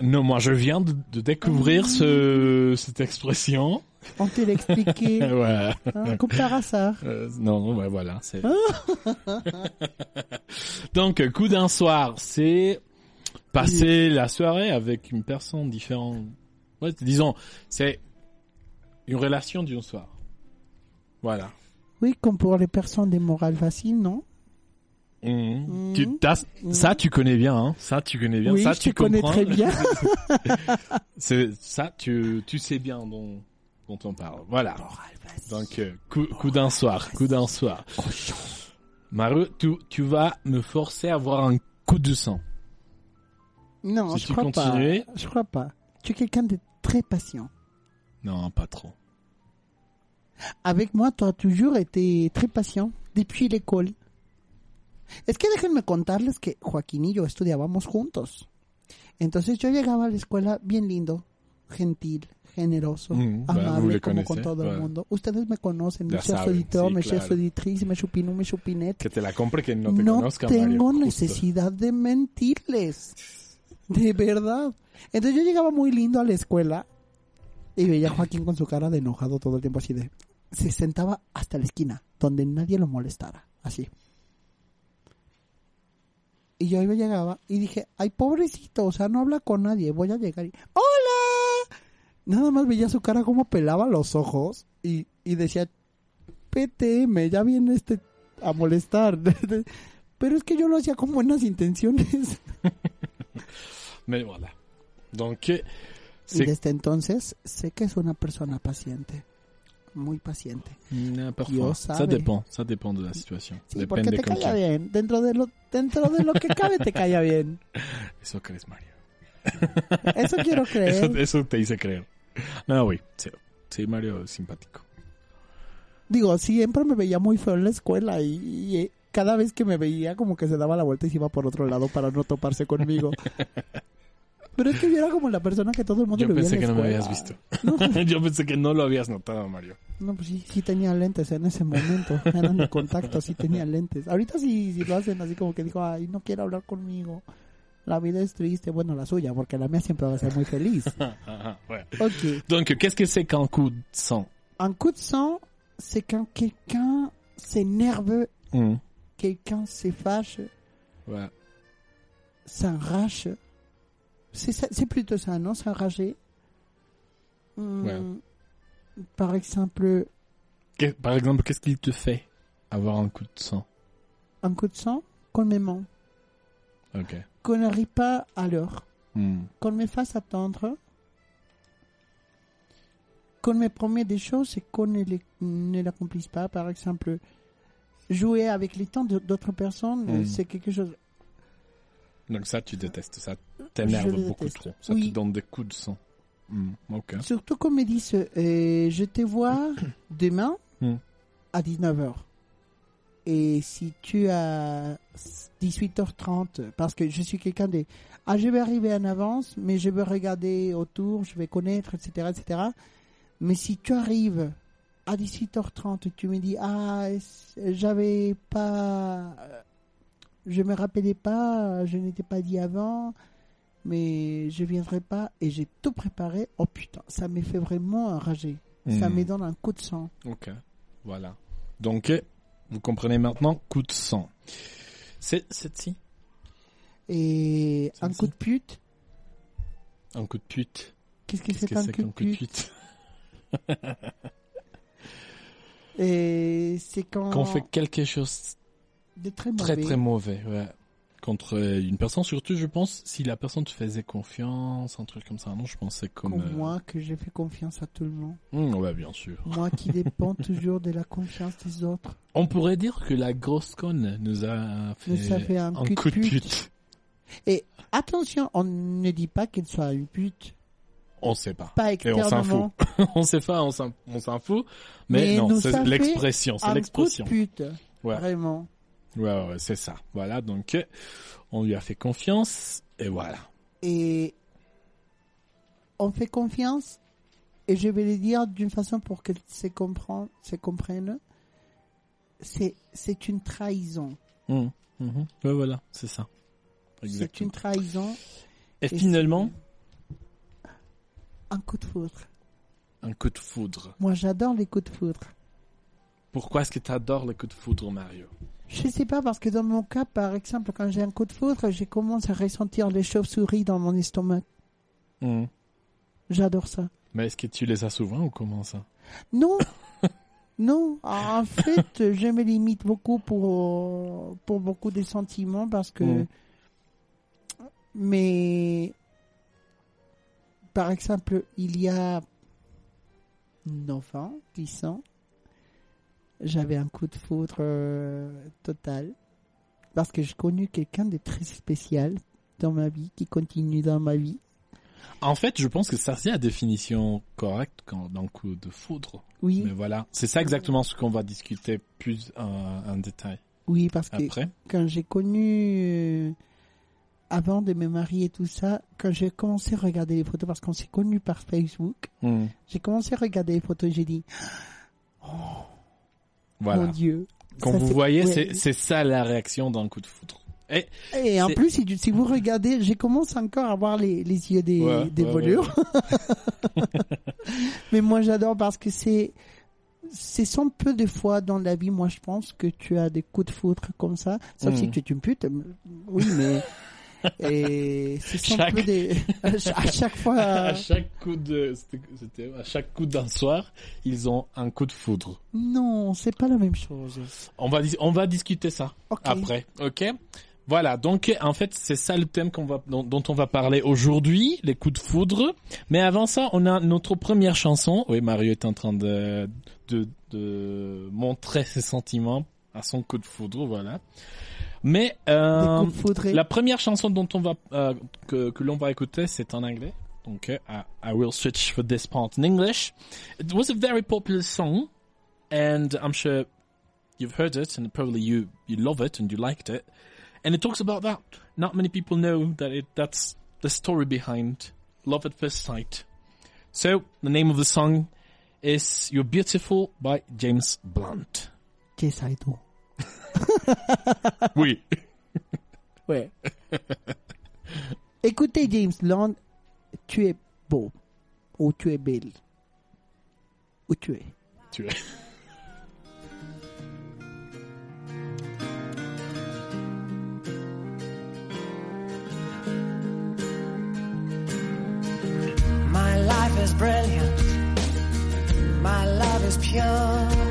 Speaker 2: Non, moi je viens de, de découvrir ce, cette expression.
Speaker 1: On l'a expliqué. (laughs)
Speaker 2: ouais.
Speaker 1: hein, comme par hasard.
Speaker 2: Euh, non, ouais, voilà. c'est- (laughs) Donc, coup d'un soir, c'est passer la soirée avec une personne différente. Ouais, disons, c'est une relation d'une soir. Voilà.
Speaker 1: Oui, comme pour les personnes des morales faciles, non?
Speaker 2: Mhm. Tu, t'as- Ça, tu connais bien, hein. Ça, tu connais bien.
Speaker 1: Oui,
Speaker 2: ça,
Speaker 1: je
Speaker 2: tu
Speaker 1: te connais
Speaker 2: comprends.
Speaker 1: très bien. (laughs)
Speaker 2: C'est ça, tu, tu sais bien dont, dont on parle. Voilà. Donc, euh, coup, coup d'un soir, coup d'un soir. Maru, tu, tu vas me forcer à avoir un coup de sang.
Speaker 1: Non,
Speaker 2: Si
Speaker 1: je
Speaker 2: tu
Speaker 1: crois pas. Je crois pas. Tu es quelqu'un de très patient.
Speaker 2: Non, pas trop.
Speaker 1: Avec moi, tu as toujours été très patient depuis l'école. Es que déjenme contarles que Joaquín y yo estudiábamos juntos. Entonces yo llegaba a la escuela bien lindo, gentil, generoso,
Speaker 2: Mm,
Speaker 1: amable
Speaker 2: le
Speaker 1: como con todo el mundo. Ustedes me conocen,
Speaker 2: Ya
Speaker 1: chers
Speaker 2: saben,
Speaker 1: auditeurs,
Speaker 2: sí,
Speaker 1: chers
Speaker 2: claro.
Speaker 1: auditrices, mes chupinú, mes chupinet.
Speaker 2: Que te la compre que no te
Speaker 1: no
Speaker 2: conozca,
Speaker 1: tengo
Speaker 2: Mario. Justo.
Speaker 1: necesidad de mentirles. De verdad. Entonces yo llegaba muy lindo a la escuela y veía a Joaquín con su cara de enojado todo el tiempo así de... Se sentaba hasta la esquina, donde nadie lo molestara. Así. Y yo iba, llegaba y dije, ay, pobrecito, o sea, no habla con nadie, voy a llegar y... ¡Hola! Nada más veía su cara como pelaba los ojos y, y decía, PTM, ya viene este a molestar. (laughs) Pero es que yo lo hacía con buenas intenciones.
Speaker 2: Mais voilà. Donc, euh,
Speaker 1: Y desde entonces sé que es una persona paciente. Muy paciente.
Speaker 2: Parfois.
Speaker 1: Dios
Speaker 2: Ça
Speaker 1: sabe.
Speaker 2: dépend, ça dépend de la situation.
Speaker 1: Sí,
Speaker 2: Depende
Speaker 1: porque te calla bien. Dentro de lo, dentro de lo que cabe te calla bien. (laughs)
Speaker 2: Eso crees, Mario.
Speaker 1: Eso quiero (laughs) creer.
Speaker 2: eso te hice creer. No, oui, sí, sí, Mario es simpático.
Speaker 1: Digo, siempre me veía muy feo en la escuela y, y, eh, cada vez que me veía como que se daba la vuelta y se iba por otro lado para no toparse conmigo. (laughs) Pero es que yo era como la persona que todo el mundo
Speaker 2: Yo
Speaker 1: le veía
Speaker 2: pensé
Speaker 1: en
Speaker 2: que no me habías visto. (laughs) Yo pensé que no lo habías notado, Mario.
Speaker 1: No, pues sí, sí tenía lentes en ese momento. Eran de contacto, sí tenía lentes. Ahorita sí, sí lo hacen así como que dijo, ay, no quiere hablar conmigo. La vida es triste. Bueno, la suya, porque la mía siempre va a ser muy feliz. (laughs)
Speaker 2: ouais.
Speaker 1: Ok.
Speaker 2: Donc, qu'est-ce que c'est qu'un coup de sang?
Speaker 1: Un coup de sang, c'est quand quelqu'un s'énerve,
Speaker 2: Mm.
Speaker 1: quelqu'un se fâche,
Speaker 2: Ouais.
Speaker 1: C'est c'est plutôt ça, non? S'enrager.
Speaker 2: Ouais.
Speaker 1: Par exemple,
Speaker 2: Que- par exemple, qu'est-ce qu'il te fait avoir un coup de sang?
Speaker 1: un coup de sang, qu'on me ment,
Speaker 2: Ok.
Speaker 1: Qu'on n'arrive pas à l'heure.
Speaker 2: Mm.
Speaker 1: qu'on me fasse attendre, qu'on me promet des choses et qu'on ne, les- ne l'accomplisse pas. Par exemple, jouer avec les temps d'autres personnes,
Speaker 2: Mm.
Speaker 1: c'est quelque chose.
Speaker 2: Donc ça, tu détestes. Ça t'énerve beaucoup
Speaker 1: déteste.
Speaker 2: trop. Ça
Speaker 1: Oui.
Speaker 2: te donne des coups de sang. Mm. Ok.
Speaker 1: Surtout qu'on me dise, euh, je te vois (coughs) demain
Speaker 2: Mm.
Speaker 1: à 19h. Et si tu as 18h30, parce que je suis quelqu'un de... Ah, je vais arriver en avance, mais je vais regarder autour, je vais connaître, etc., etc. Mais si tu arrives à 18h30 et tu me dis, ah, j'avais pas... Je me rappelais pas, je n'étais pas dit avant, mais je viendrai pas et j'ai tout préparé. Oh putain, ça me fait vraiment enrager. Ça
Speaker 2: Mm.
Speaker 1: me donne un coup de sang.
Speaker 2: Ok. Voilà. Donc, euh, vous comprenez maintenant, coup de sang. C'est c'est-ci
Speaker 1: Et un coup de pute,
Speaker 2: Un coup de pute.
Speaker 1: qu'est-ce que c'est
Speaker 2: que
Speaker 1: qu'un
Speaker 2: c'est
Speaker 1: coup de
Speaker 2: qu'un coup de
Speaker 1: pute Et c'est quand...
Speaker 2: Quand on fait quelque chose
Speaker 1: de très
Speaker 2: très
Speaker 1: mauvais.
Speaker 2: très mauvais, ouais. Contre une personne, surtout, je pense, si la personne te faisait confiance, un truc comme ça, non, je pensais comme...
Speaker 1: Comme
Speaker 2: euh,
Speaker 1: moi, que j'ai fait confiance à tout le monde.
Speaker 2: hmm, ouais, bien sûr.
Speaker 1: Moi qui (laughs) dépend toujours de la confiance des autres.
Speaker 2: On pourrait dire que la grosse conne nous a fait,
Speaker 1: Nous a fait un coup de
Speaker 2: coup de
Speaker 1: pute.
Speaker 2: pute.
Speaker 1: Et attention, on ne dit pas qu'elle soit une pute.
Speaker 2: On sait pas.
Speaker 1: Pas
Speaker 2: Et on s'en
Speaker 1: externement. (laughs)
Speaker 2: on sait pas, on s'en fout. Mais,
Speaker 1: Mais
Speaker 2: non, c'est l'expression, c'est l'expression.
Speaker 1: pute.
Speaker 2: Ouais.
Speaker 1: Vraiment.
Speaker 2: Ouais, ouais, c'est ça. Voilà, donc euh, on lui a fait confiance et voilà.
Speaker 1: Et on fait confiance et je vais le dire d'une façon pour qu'elles se comprennent, se. C'est, c'est une trahison.
Speaker 2: Mhm, mhm. Ouais, voilà, c'est ça.
Speaker 1: C'est une trahison.
Speaker 2: Et
Speaker 1: et
Speaker 2: finalement,
Speaker 1: Un coup de foudre.
Speaker 2: un coup de foudre.
Speaker 1: Moi, j'adore les coups de foudre.
Speaker 2: Pourquoi est-ce que tu adores les coups de foudre, Mario?
Speaker 1: Je sais pas parce que dans mon cas, par exemple, quand j'ai un coup de foudre, j'ai commencé à ressentir les chauves-souris dans mon estomac.
Speaker 2: Mhm.
Speaker 1: J'adore ça.
Speaker 2: Mais est-ce que tu les as souvent ou comment ça?
Speaker 1: Non, (laughs) non. En fait, je me limite beaucoup pour pour beaucoup de sentiments parce que.
Speaker 2: Mm.
Speaker 1: Mais par exemple, il y a 9 ans, 10 ans, j'avais un coup de foudre euh, total parce que j'ai connu quelqu'un de très spécial dans ma vie qui continue dans ma vie.
Speaker 2: En fait, je pense que ça c'est la définition correcte quand d'un coup de foudre.
Speaker 1: Oui,
Speaker 2: Mais voilà, c'est ça exactement ce qu'on va discuter plus en, en détail
Speaker 1: oui, parce que quand j'ai connu, euh, avant de me marier et tout ça, quand j'ai commencé à regarder les photos, parce qu'on s'est connus par Facebook,
Speaker 2: Mhm.
Speaker 1: j'ai commencé à regarder les photos j'ai dit,
Speaker 2: Voilà.
Speaker 1: mon Dieu.
Speaker 2: Quand
Speaker 1: Ça,
Speaker 2: vous voyez,
Speaker 1: ouais.
Speaker 2: c'est ça la réaction d'un coup de foudre. Et
Speaker 1: Et en plus, si, si vous regardez, j'ai commencé encore à voir les, les yeux des,
Speaker 2: Ouais,
Speaker 1: des
Speaker 2: ouais,
Speaker 1: voleurs. (laughs) Mais moi, j'adore parce que c'est, c'est sans peu de fois dans la vie, moi, je pense que tu as des coups de foudre comme ça. Sauf si tu es une pute. Oui, mais, (laughs) et (laughs) c'est sans
Speaker 2: Chaque-
Speaker 1: peu de, (laughs) à cha- à chaque fois,
Speaker 2: à chaque coup de, c'était- à chaque coup d'un soir, ils ont un coup de foudre.
Speaker 1: non, c'est pas la même chose.
Speaker 2: On va on va discuter ça
Speaker 1: Ok.
Speaker 2: après, ok? Voilà, donc en fait c'est ça le thème qu'on va dont, dont on va parler aujourd'hui, les coups de foudre. Mais avant ça, on a notre première chanson. Oui, Mario est en train de de, de montrer ses sentiments à son coup de foudre, voilà. Mais euh, la première chanson dont on va euh, que, que l'on va écouter, c'est en anglais. Donc, euh, I, I will switch for this part in English. It was a very popular song, and I'm sure you've heard it, and probably you you love it and you liked it. And it talks about that. Not many people know that it that's the story behind love at first sight. So the name of the song is "You're Beautiful" by James Blunt.
Speaker 1: Yes, I do.
Speaker 2: Oui.
Speaker 1: Ouais. Écoutez, James Land, tu es beau. Ou tu es belle. Où tu es.
Speaker 2: Tu es.
Speaker 4: My life is brilliant. My love is pure.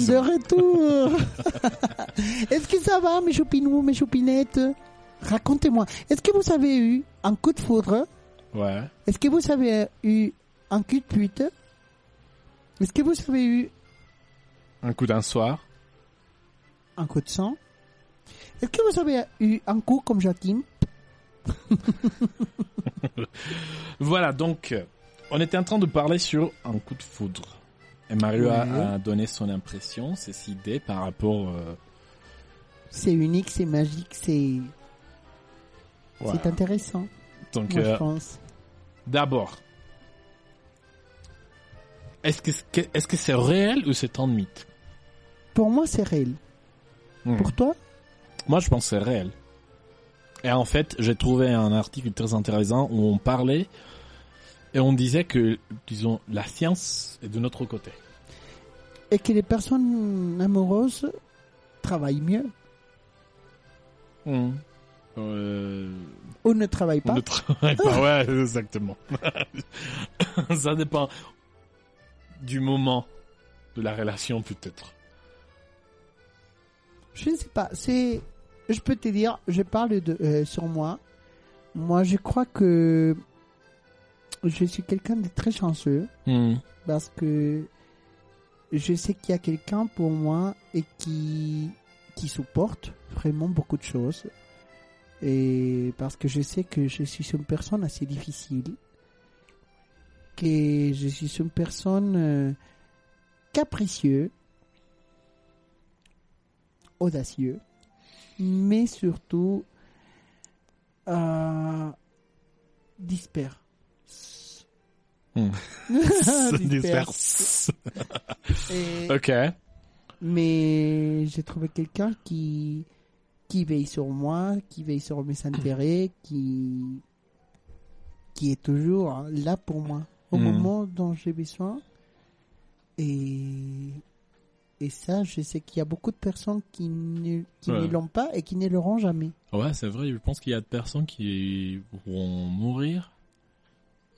Speaker 1: De retour. (laughs) Est-ce que ça va, mes choupinous, mes choupinettes Racontez-moi. Est-ce que vous avez eu un coup de foudre?
Speaker 2: Ouais.
Speaker 1: Est-ce que vous avez eu un coup de pute? Est-ce que vous avez eu
Speaker 2: Un coup d'un soir.
Speaker 1: un coup de sang? Est-ce que vous avez eu un coup comme Joachim? (laughs)
Speaker 2: Voilà, donc, on était en train de parler sur un coup de foudre. Et Mario a, donné son impression, ses idées par rapport... euh,
Speaker 1: C'est unique, c'est magique, c'est
Speaker 2: voilà.
Speaker 1: c'est intéressant.
Speaker 2: Donc,
Speaker 1: Moi,
Speaker 2: euh,
Speaker 1: je pense.
Speaker 2: d'abord, est-ce que c'est est -ce que c'est réel ou c'est un mythe
Speaker 1: Pour moi, c'est réel.
Speaker 2: Hmm.
Speaker 1: Pour toi?
Speaker 2: Moi, je pense que c'est réel. Et en fait, j'ai trouvé un article très intéressant où on parlait et on disait que, disons, la science est de notre côté.
Speaker 1: Et que les personnes amoureuses travaillent mieux
Speaker 2: Euh,
Speaker 1: ou ne travaillent
Speaker 2: on
Speaker 1: pas.
Speaker 2: ne travaille pas, ouais, (laughs) exactement. (laughs) Ça dépend du moment de la relation, peut-être.
Speaker 1: Je ne sais pas. C'est, je peux te dire, je parle de euh, sur moi. Moi, je crois que je suis quelqu'un de très chanceux
Speaker 2: Hmm.
Speaker 1: parce que je sais qu'il y a quelqu'un pour moi et qui qui supporte vraiment beaucoup de choses. Et parce que je sais que je suis une personne assez difficile, que je suis une personne euh, capricieux, audacieux, mais surtout euh, disperse.
Speaker 2: Hmm. Se (laughs) (laughs)
Speaker 1: disperse. Et-
Speaker 2: ok.
Speaker 1: mais j'ai trouvé quelqu'un qui qui veille sur moi, qui veille sur mes intérêts, qui qui est toujours là pour moi au
Speaker 2: Mm.
Speaker 1: moment dont j'ai besoin. Et et ça, je sais qu'il y a beaucoup de personnes qui ne qui ne
Speaker 2: Ouais.
Speaker 1: l'ont pas et qui ne l'auront jamais.
Speaker 2: Ouais, c'est vrai, je pense qu'il y a des personnes qui vont mourir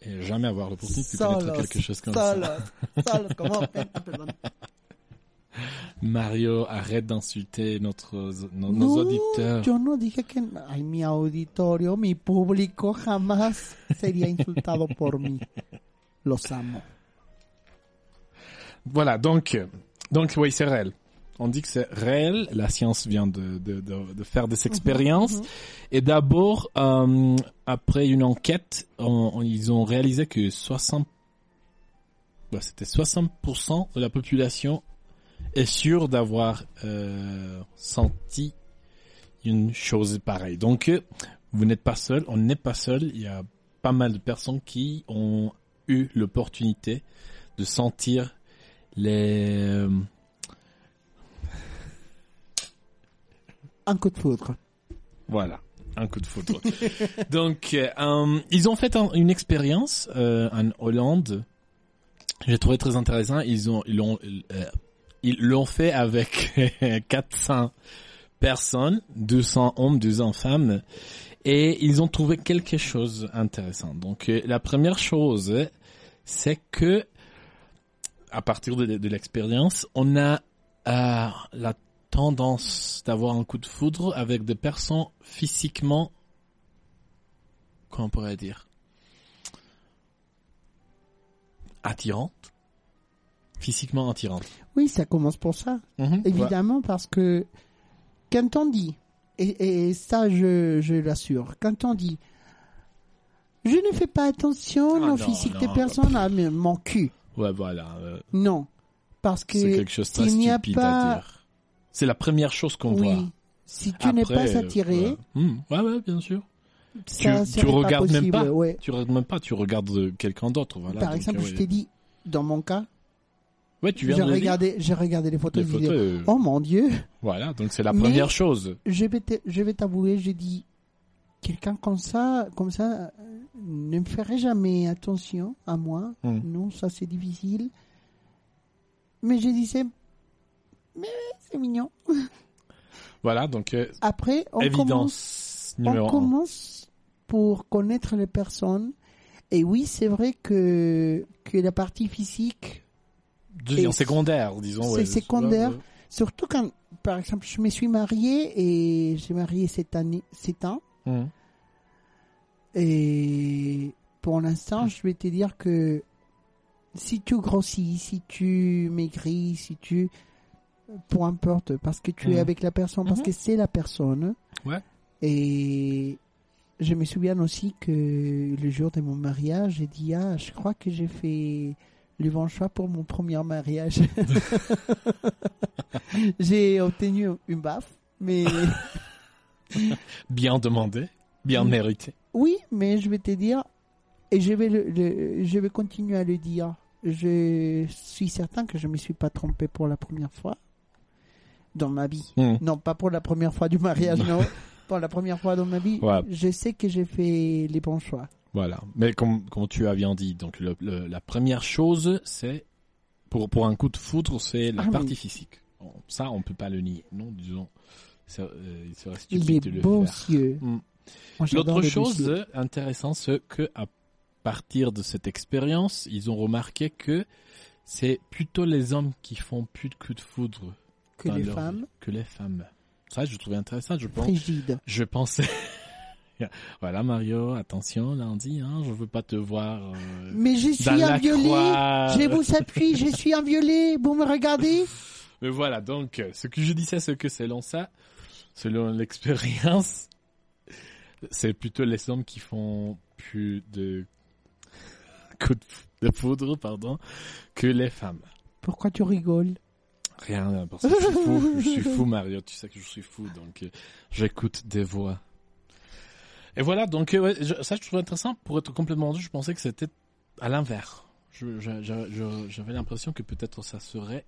Speaker 2: et jamais avoir l'opportunité de connaître
Speaker 1: Solos,
Speaker 2: quelque chose comme ça. (laughs) Mario, arrête d'insulter notre, nos, nos
Speaker 1: No,
Speaker 2: auditeurs.
Speaker 1: yo no dije que ay, mi auditorio, mi público jamás sería insultado por mí. Los amo.
Speaker 2: Voilà, donc, donc oui, c'est réel. On dit que c'est réel. La science vient de, de, de, de faire des expériences. Et d'abord, euh, après une enquête, on- on- ils ont réalisé que 60, bah, c'était 60% de la population est sûre d'avoir euh, senti une chose pareille. Donc, euh, vous n'êtes pas seul, on n'est pas seul. Il y a pas mal de personnes qui ont eu l'opportunité de sentir les
Speaker 1: Un coup de foudre.
Speaker 2: Voilà, un coup de foudre. (laughs) Donc, euh, euh, ils ont fait un- une expérience euh, en Hollande. J'ai trouvé très intéressant. Ils ont, ils l'ont, ils l'ont fait avec (laughs) 400 personnes, 200 hommes, 200 femmes, et ils ont trouvé quelque chose d'intéressant. Donc, la première chose, c'est que à partir de, de l'expérience, on a la tendance d'avoir un coup de foudre avec des personnes physiquement, comment on pourrait dire, attirantes, physiquement attirantes.
Speaker 1: Oui, ça commence pour ça.
Speaker 2: Mhm.
Speaker 1: Évidemment, parce que quand on dit, et, et ça je, je l'assure, quand on dit je ne fais pas attention
Speaker 2: Ah
Speaker 1: au
Speaker 2: non,
Speaker 1: physique
Speaker 2: non,
Speaker 1: des
Speaker 2: bah,
Speaker 1: personnes, mais mon cul.
Speaker 2: Ouais, voilà. euh,
Speaker 1: Non. Parce que
Speaker 2: c'est quelque chose de très
Speaker 1: s'il n'y a
Speaker 2: stupide
Speaker 1: pas-
Speaker 2: à dire. C'est la première chose qu'on
Speaker 1: oui,
Speaker 2: voit.
Speaker 1: si tu n'es pas
Speaker 2: euh,
Speaker 1: attiré.
Speaker 2: Hmm, ouais, ouais, bien sûr.
Speaker 1: ça
Speaker 2: tu
Speaker 1: pas
Speaker 2: regardes même pas.
Speaker 1: ouais.
Speaker 2: Tu regardes même pas, tu regardes quelqu'un d'autre. Voilà,
Speaker 1: Par exemple,
Speaker 2: euh,
Speaker 1: je t'ai dit, dans mon cas,
Speaker 2: Ouais, tu viens
Speaker 1: j'ai regardé, j'ai regardé les photos,
Speaker 2: les photos. euh,
Speaker 1: oh mon dieu,
Speaker 2: Voilà, donc c'est la
Speaker 1: Mais-
Speaker 2: première chose.
Speaker 1: je vais je vais t'avouer, j'ai dit, quelqu'un comme ça, comme ça, ne me ferait jamais attention à moi.
Speaker 2: Hmm.
Speaker 1: Non, ça c'est difficile. Mais je disais, mais c'est mignon.
Speaker 2: Voilà, donc euh,
Speaker 1: Après, on commence,
Speaker 2: évidence
Speaker 1: on
Speaker 2: numéro un.
Speaker 1: commence pour connaître les personnes. Et oui, c'est vrai que, que la partie physique
Speaker 2: Devient
Speaker 1: Et
Speaker 2: secondaire, disons.
Speaker 1: c'est
Speaker 2: ouais,
Speaker 1: secondaire.
Speaker 2: ouais.
Speaker 1: Surtout quand, par exemple, je me suis mariée et j'ai marié cette année, sept ans.
Speaker 2: Mhm.
Speaker 1: Et pour l'instant, je vais te dire que si tu grossis, si tu maigris, si tu... Peu importe, parce que tu es avec la personne, parce que c'est la personne.
Speaker 2: Ouais.
Speaker 1: Et je me souviens aussi que le jour de mon mariage, j'ai dit, ah, je crois que j'ai fait le bon choix pour mon premier mariage. (laughs) j'ai obtenu une baffe, mais... (laughs)
Speaker 2: Bien demandé, bien
Speaker 1: Mhm.
Speaker 2: mérité.
Speaker 1: Oui, mais je vais te dire, et je vais, le, le- je vais continuer à le dire, je suis certain que je ne me suis pas trompé pour la première fois dans ma vie.
Speaker 2: Mhm.
Speaker 1: Non, pas pour la première fois du mariage, (laughs) non. Pour la première fois dans ma vie,
Speaker 2: Ouais.
Speaker 1: je sais que j'ai fait les bons choix.
Speaker 2: Voilà. Mais comme, comme tu as bien dit, donc le- le- la première chose, c'est pour pour un coup de foudre, c'est la
Speaker 1: Ah,
Speaker 2: partie
Speaker 1: mais-
Speaker 2: physique. Ça, on peut pas le nier. Non, disons, euh, il serait stupide de le
Speaker 1: beau,
Speaker 2: faire. Mm.
Speaker 1: J'adore
Speaker 2: L'autre chose intéressante, c'est que à partir de cette expérience, ils ont remarqué que c'est plutôt les hommes qui font plus de coups de foudre
Speaker 1: que les
Speaker 2: leur
Speaker 1: femmes,
Speaker 2: que les femmes. Ça, je trouvais intéressant. Je pense. Je pensais. (laughs) voilà, Mario, attention, lundi, hein, je veux pas te voir. euh,
Speaker 1: Mais je suis un violet. Je vous appuie, je suis un violet. Vous me regardez? (laughs)
Speaker 2: Mais voilà, donc, euh, ce que je disais, c'est que selon ça, selon l'expérience, c'est plutôt les hommes qui font plus de (laughs) coups de, foudre, pardon, que les femmes.
Speaker 1: Pourquoi tu rigoles?
Speaker 2: Rien, parce que je suis fou, je suis fou, Mario, tu sais que je suis fou, donc euh, j'écoute des voix. Et voilà, donc euh, ouais, je- ça je trouve intéressant. Pour être complètement honnête, je pensais que c'était à l'inverse. Je- je- J'avais l'impression que peut-être ça serait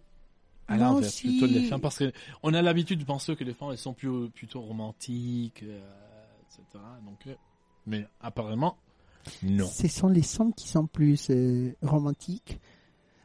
Speaker 2: à l'inverse, plutôt les femmes, parce que on a l'habitude de penser que les femmes elles sont plus, plutôt romantiques, euh, etc. Donc, mais apparemment, non.
Speaker 1: Ce sont les hommes qui sont plus romantiques.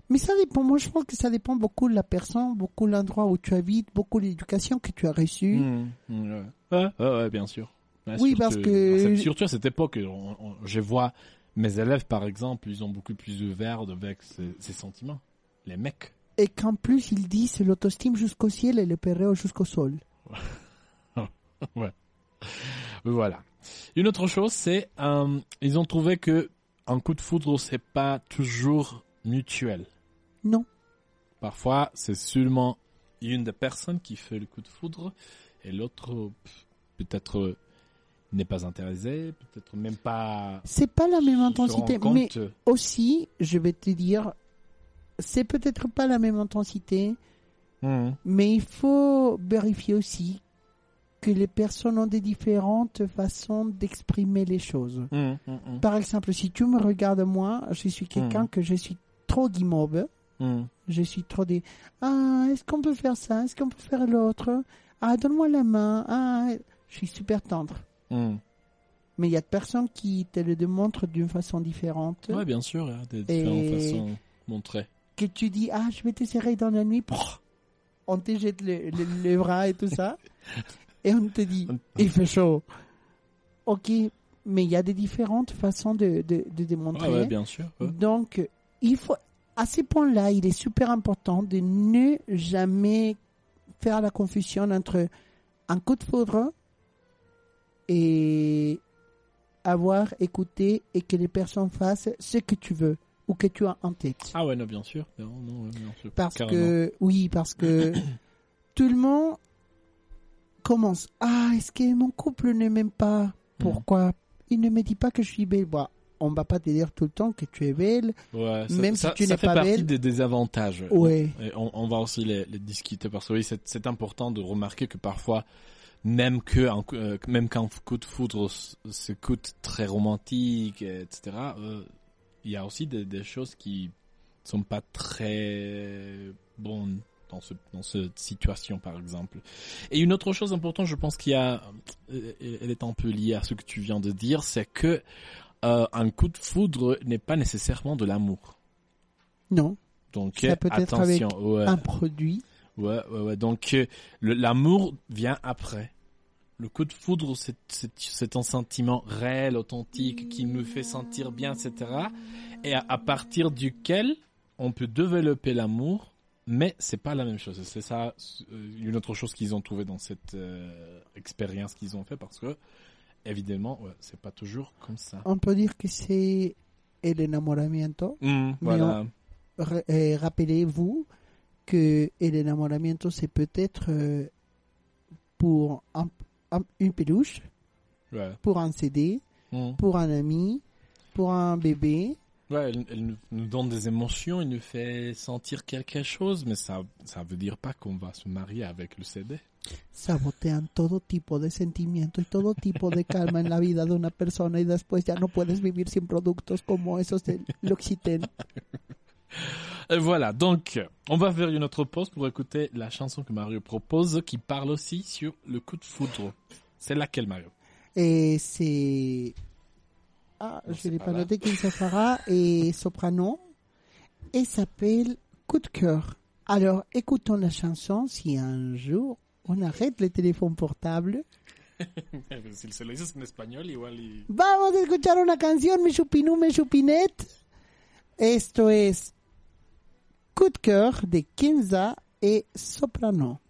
Speaker 1: Mais ça dépend. Moi, je pense que ça dépend beaucoup de la personne, beaucoup de l'endroit où tu habites, beaucoup de l'éducation que tu as reçue.
Speaker 2: Mmh, mmh, ouais. Ouais, ouais, ouais, bien sûr. Ouais,
Speaker 1: Oui,
Speaker 2: surtout-
Speaker 1: parce que-
Speaker 2: c'est- Surtout à cette époque, on- on- je vois mes élèves, par exemple, ils ont beaucoup plus ouverts avec ces, ces sentiments. Les mecs.
Speaker 1: Et qu'en plus, ils disent l'autostime jusqu'au ciel et le péréo jusqu'au sol. (laughs)
Speaker 2: Voilà. Une autre chose, c'est euh, ils ont trouvé que un coup de foudre, c'est pas toujours mutuel.
Speaker 1: Non.
Speaker 2: Parfois, c'est seulement une des personnes qui fait le coup de foudre et l'autre peut-être euh, n'est pas intéressé, peut-être même pas
Speaker 1: C'est pas la même intensité, mais aussi, je vais te dire, c'est peut-être pas la même intensité,
Speaker 2: Mhm.
Speaker 1: mais il faut vérifier aussi que les personnes ont des différentes façons d'exprimer les choses.
Speaker 2: Mhm, mhm,
Speaker 1: Par exemple, si tu me regardes moi, je suis quelqu'un que je suis trop guimauve.
Speaker 2: Mhm.
Speaker 1: Je suis trop des ah est-ce qu'on peut faire ça? Est-ce qu'on peut faire l'autre? Ah donne-moi la main ah je suis super tendre
Speaker 2: Mhm.
Speaker 1: mais il y a de personnes qui te le démontrent d'une façon différente
Speaker 2: Ouais, bien sûr, il y a des différentes
Speaker 1: Et-
Speaker 2: façons de montrer.
Speaker 1: que tu dis ah je vais te serrer dans la nuit on te jette le- bras et tout ça (laughs) et on te dit il fait chaud ok mais il y a des différentes façons de, de, de démontrer
Speaker 2: Ouais, ouais, bien sûr. ouais.
Speaker 1: Donc, il faut, à ce point-là, il est super important de ne jamais faire la confusion entre un coup de foudre et avoir écouté et que les personnes fassent ce que tu veux ou que tu as en tête.
Speaker 2: Ah ouais, non, bien sûr. Non, non.
Speaker 1: Parce
Speaker 2: Carrément.
Speaker 1: que, oui, parce que (coughs) tout le monde commence. Ah, est-ce que mon couple ne m'aime pas? Pourquoi? Il ne me dit pas que je suis belle. Bon, on va pas te dire tout le temps que tu es belle.
Speaker 2: Ouais, ça,
Speaker 1: même
Speaker 2: ça,
Speaker 1: si tu
Speaker 2: ça
Speaker 1: n'es
Speaker 2: fait
Speaker 1: pas
Speaker 2: partie
Speaker 1: belle.
Speaker 2: des désavantages.
Speaker 1: Ouais.
Speaker 2: Et on, on va aussi les, les discuter parce que oui, c'est important de remarquer que parfois, même que un euh, même qu'un coup de foudre s- se coûte très romantique, etc. euh, Il y a aussi des, des choses qui sont pas très bonnes dans ce dans cette situation par exemple. Et une autre chose importante, je pense qu'il y a, euh, elle est un peu liée à ce que tu viens de dire, c'est que euh, un coup de foudre n'est pas nécessairement de l'amour.
Speaker 1: Non,
Speaker 2: Donc
Speaker 1: Ça peut être avec
Speaker 2: attention, ouais.
Speaker 1: un produit.
Speaker 2: Ouais, ouais, ouais. Donc, euh, l'amour vient après. Le coup de foudre, c'est, un sentiment réel, authentique, qui me fait sentir bien, etc. Et à, à partir duquel on peut développer l'amour, mais c'est pas la même chose. C'est ça, euh, une autre chose qu'ils ont trouvé dans cette euh, expérience qu'ils ont fait parce que, évidemment, ouais, c'est pas toujours comme ça.
Speaker 1: On peut dire que c'est el enamoramiento.
Speaker 2: Hmm, voilà.
Speaker 1: Euh, Rappelez-vous que el enamoramiento, c'est peut-être euh, pour un- un- une peluche,
Speaker 2: Ouais.
Speaker 1: pour un CD,
Speaker 2: Hmm.
Speaker 1: pour un ami, pour un bébé.
Speaker 2: Ouais, elle, elle nous- nous donne des émotions, elle nous fait sentir quelque chose, mais ça, ça veut dire pas qu'on va se marier avec le CD.
Speaker 1: Sabotean todo tipo de sentimiento y todo tipo de calma en la vida de una persona y después ya no puedes vivir sin productos como esos de L'Occitane.
Speaker 2: Et voilà, donc, on va faire une autre pause pour écouter la chanson que Mario propose, qui parle aussi sur le coup de foudre. C'est laquelle, Mario?
Speaker 1: Et c'est... Ah,
Speaker 2: Non,
Speaker 1: je l'ai
Speaker 2: pas
Speaker 1: pas noté, Kim Safara et Soprano. Et s'appelle Coup de cœur. Alors, écoutons la chanson si un jour on arrête le téléphone portable. (laughs)
Speaker 2: Si se lo dices en español, igual y...
Speaker 1: Vamos a escuchar una canción, mi chupinú, mi chupinet. Esto es Coup de cœur de Kenza et Soprano.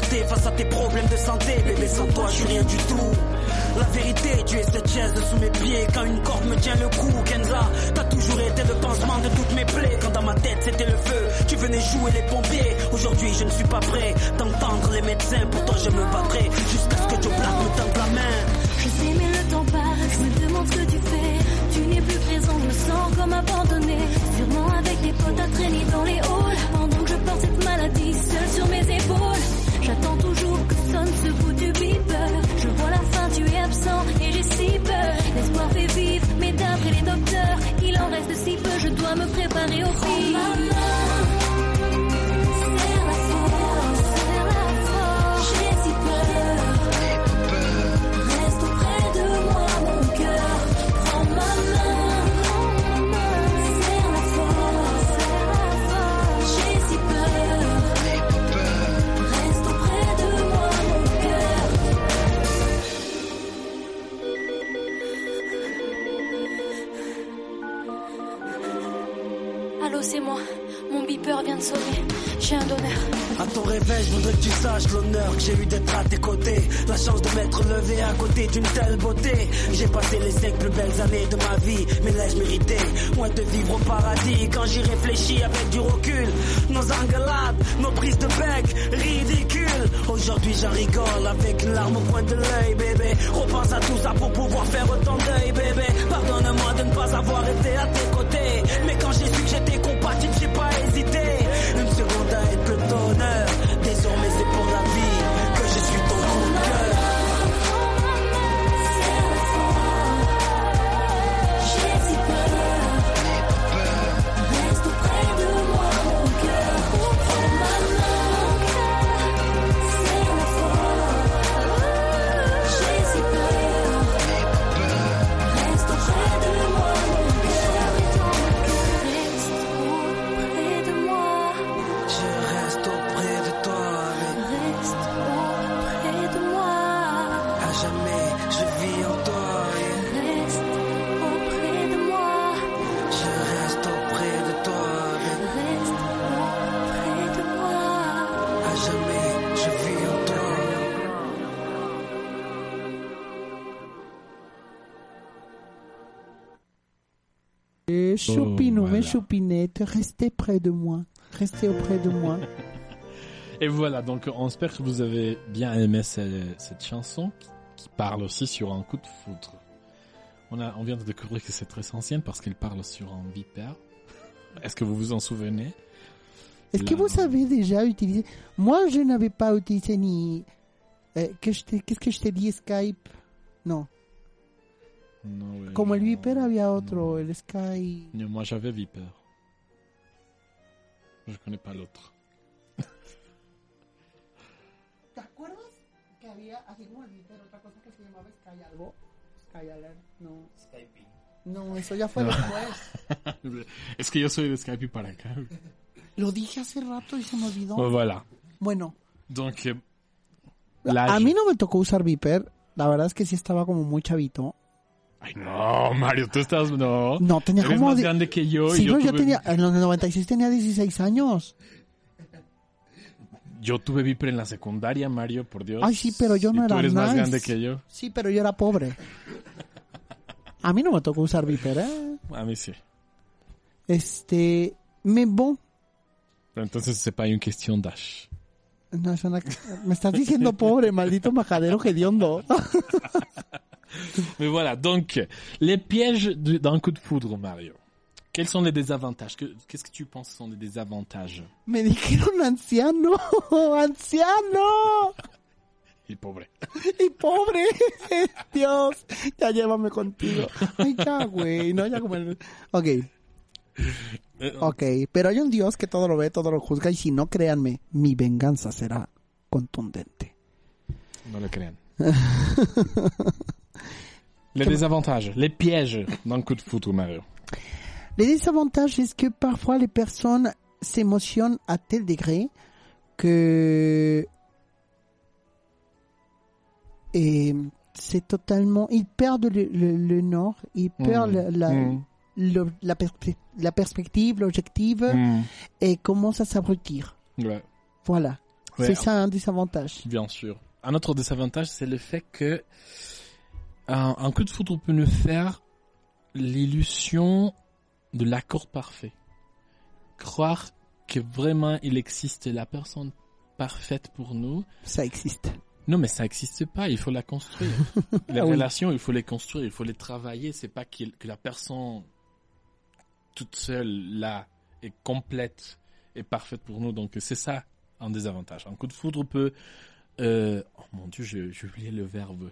Speaker 5: Face à tes problèmes de santé. Bébé, sans toi, je suis rien du tout. La vérité, tu es cette chaise sous mes pieds quand une corde me tient le cou. Kenza, t'as toujours été le pansement de toutes mes plaies. Quand dans ma tête c'était le feu, tu venais jouer les pompiers. Aujourd'hui, je ne suis pas prêt d'entendre les médecins. Pourtant, je me battrai jusqu'à ce que Joe Black me tende la main.
Speaker 6: Je sais mais le temps passe, je me demande ce que tu fais. Tu n'es plus présent, je me sens comme abandonné. Sûrement avec des potes à traîner dans les halls. Pendant que je porte cette maladie seule sur mes épaules. J'attends toujours que sonne ce bout du beeper. Je vois la fin, tu es absent et j'ai si peur. L'espoir fait vivre, mais d'après les docteurs, il en reste si peu, je dois me préparer au pire.
Speaker 5: À ton réveil, je voudrais que tu saches l'honneur que j'ai eu d'être à tes côtés. La chance de m'être levé à côté d'une telle beauté. J'ai passé les cinq plus belles années de ma vie, mais l'ai-je mérité? Moi de vivre au paradis quand j'y réfléchis avec du recul. Nos engueulades, nos prises de bec, ridicules. Aujourd'hui j'en rigole avec une larme au coin de l'œil, bébé. Repense à tout ça pour pouvoir faire autant deuil, bébé. Pardonne-moi de ne pas avoir été à tes côtés. Mais quand j'ai su que
Speaker 1: choupinettes, restez près de moi. Restez auprès de moi. (laughs)
Speaker 2: Et voilà, donc on espère que vous avez bien aimé ce- cette chanson qui, qui parle aussi sur un coup de foudre. On, a, on vient de découvrir que c'est très ancienne parce qu'elle parle sur un vipère. Est-ce que vous vous en souvenez?
Speaker 1: Est-ce que vous
Speaker 2: non.
Speaker 1: savez déjà utiliser? Moi, je n'avais pas utilisé ni. euh, Qu'est-ce que je t'ai dit Skype? Non.
Speaker 2: Ouais,
Speaker 1: Como el Viper, había otro,
Speaker 2: non.
Speaker 1: el Sky.
Speaker 2: Moi j'avais Viper. Je connais pas l'autre.
Speaker 1: ¿Te acuerdas que había, así como el Viper, otra cosa que se llamaba Sky algo? Sky Alert, no.
Speaker 7: Skype.
Speaker 1: No, eso ya fue
Speaker 2: No.
Speaker 1: después. (laughs)
Speaker 2: es que yo soy de Skype para acá.
Speaker 1: Lo dije hace rato y se me olvidó.
Speaker 2: Bon, voilà.
Speaker 1: Bueno,
Speaker 2: Donc,
Speaker 1: a mí no me tocó usar Viper. La verdad es que sí estaba como muy chavito.
Speaker 2: Ay, no, Mario, tú estás... No.
Speaker 1: No, tenía
Speaker 2: Eres
Speaker 1: como...
Speaker 2: más
Speaker 1: de-
Speaker 2: grande que yo.
Speaker 1: Sí,
Speaker 2: y yo, tuve,
Speaker 1: tenía... En los 96 tenía 16 años.
Speaker 2: yo tuve Viper en la secundaria, Mario, por Dios.
Speaker 1: Ay, sí, pero yo
Speaker 2: Y
Speaker 1: no
Speaker 2: tú
Speaker 1: era
Speaker 2: eres más grande que yo.
Speaker 1: Sí, pero yo era pobre. A mí no me tocó usar Viper, ¿eh?
Speaker 2: A mí sí.
Speaker 1: Este... Mais bon...
Speaker 2: Pero entonces c'est pas une question d'âge.
Speaker 1: No, es una- Me estás diciendo pobre, maldito majadero hediondo. (laughs) (laughs)
Speaker 2: Mais voilà, donc, les pièges d'un coup de foudre, Mario. Quels sont les désavantages? Que- Qu'est-ce que tu penses sont les désavantages?
Speaker 1: Me dijeron anciano, (laughs) anciano (laughs)
Speaker 2: Il est pauvre.
Speaker 1: y pobre. Dios, ya llévame contigo. Ay, ya, güey, no, ya como el... Ok,
Speaker 2: Euh,
Speaker 1: ok, pero hay un Dios que todo lo ve, todo lo juzga y si no, créanme, mi venganza será contundente.
Speaker 2: Non le crean. (laughs) les désavantages, les pièges d'un coup de foudre, Mario.
Speaker 1: Les désavantages, c'est que parfois les personnes s'émotionnent à tel degré que et c'est totalement ils perdent le, le- le nord, ils perdent la, la,
Speaker 2: Mm.
Speaker 1: le- la perspe- la perspective, l'objectif
Speaker 2: Mm.
Speaker 1: et commencent à s'abrutir.
Speaker 2: Ouais,
Speaker 1: Voilà.
Speaker 2: Ouais.
Speaker 1: C'est ça un désavantage.
Speaker 2: bien sûr. Un autre désavantage, c'est le fait que un, un coup de foudre peut nous faire l'illusion de l'accord parfait. Croire que vraiment il existe la personne parfaite pour nous.
Speaker 1: Ça existe.
Speaker 2: Non, mais ça n'existe pas. Il faut la construire. les (laughs)
Speaker 1: Ah oui.
Speaker 2: relations, il faut les construire, il faut les travailler. C'est pas que la personne toute seule là est complète et parfaite pour nous. Donc c'est ça un désavantage. Un coup de foudre peut, euh, oh mon dieu, j'ai oublié le verbe,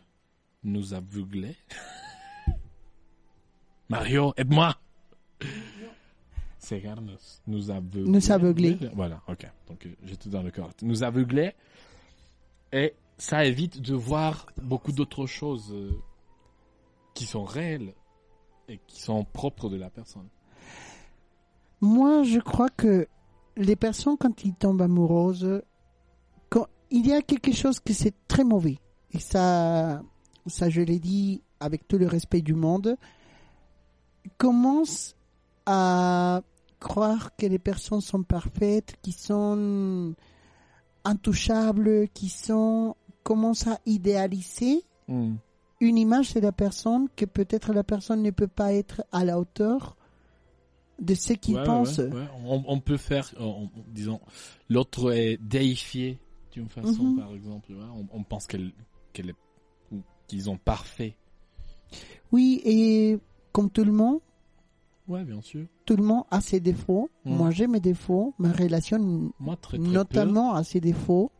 Speaker 2: nous aveugler. (laughs) Mario, aide-moi. C'est. Nous aveugler.
Speaker 1: Nous aveugler.
Speaker 2: Voilà, ok. Donc euh, j'étais dans le correct. Nous aveugler. Et ça évite de voir beaucoup d'autres choses euh, qui sont réelles et qui sont propres de la personne.
Speaker 1: Moi, je crois que les personnes, quand ils tombent amoureuses, il y a quelque chose que c'est très mauvais. Et ça, ça, je l'ai dit avec tout le respect du monde, commencent à croire que les personnes sont parfaites, qui sont intouchables, qui sont, commencent à idéaliser une image de la personne que peut-être la personne ne peut pas être à la hauteur de ce qu'il
Speaker 2: Ouais,
Speaker 1: pense.
Speaker 2: ouais, ouais. On, on peut faire, on- disons, l'autre est déifié d'une façon,
Speaker 1: Mhm.
Speaker 2: par exemple. On, on pense qu'elle, qu'elle est, ou qu'ils ont parfait.
Speaker 1: Oui, et comme tout le monde,
Speaker 2: Ouais, bien sûr.
Speaker 1: tout le monde a ses défauts.
Speaker 2: Mhm.
Speaker 1: Moi, j'ai mes défauts. Ma relation,
Speaker 2: Moi, très, très
Speaker 1: notamment, a ses défauts.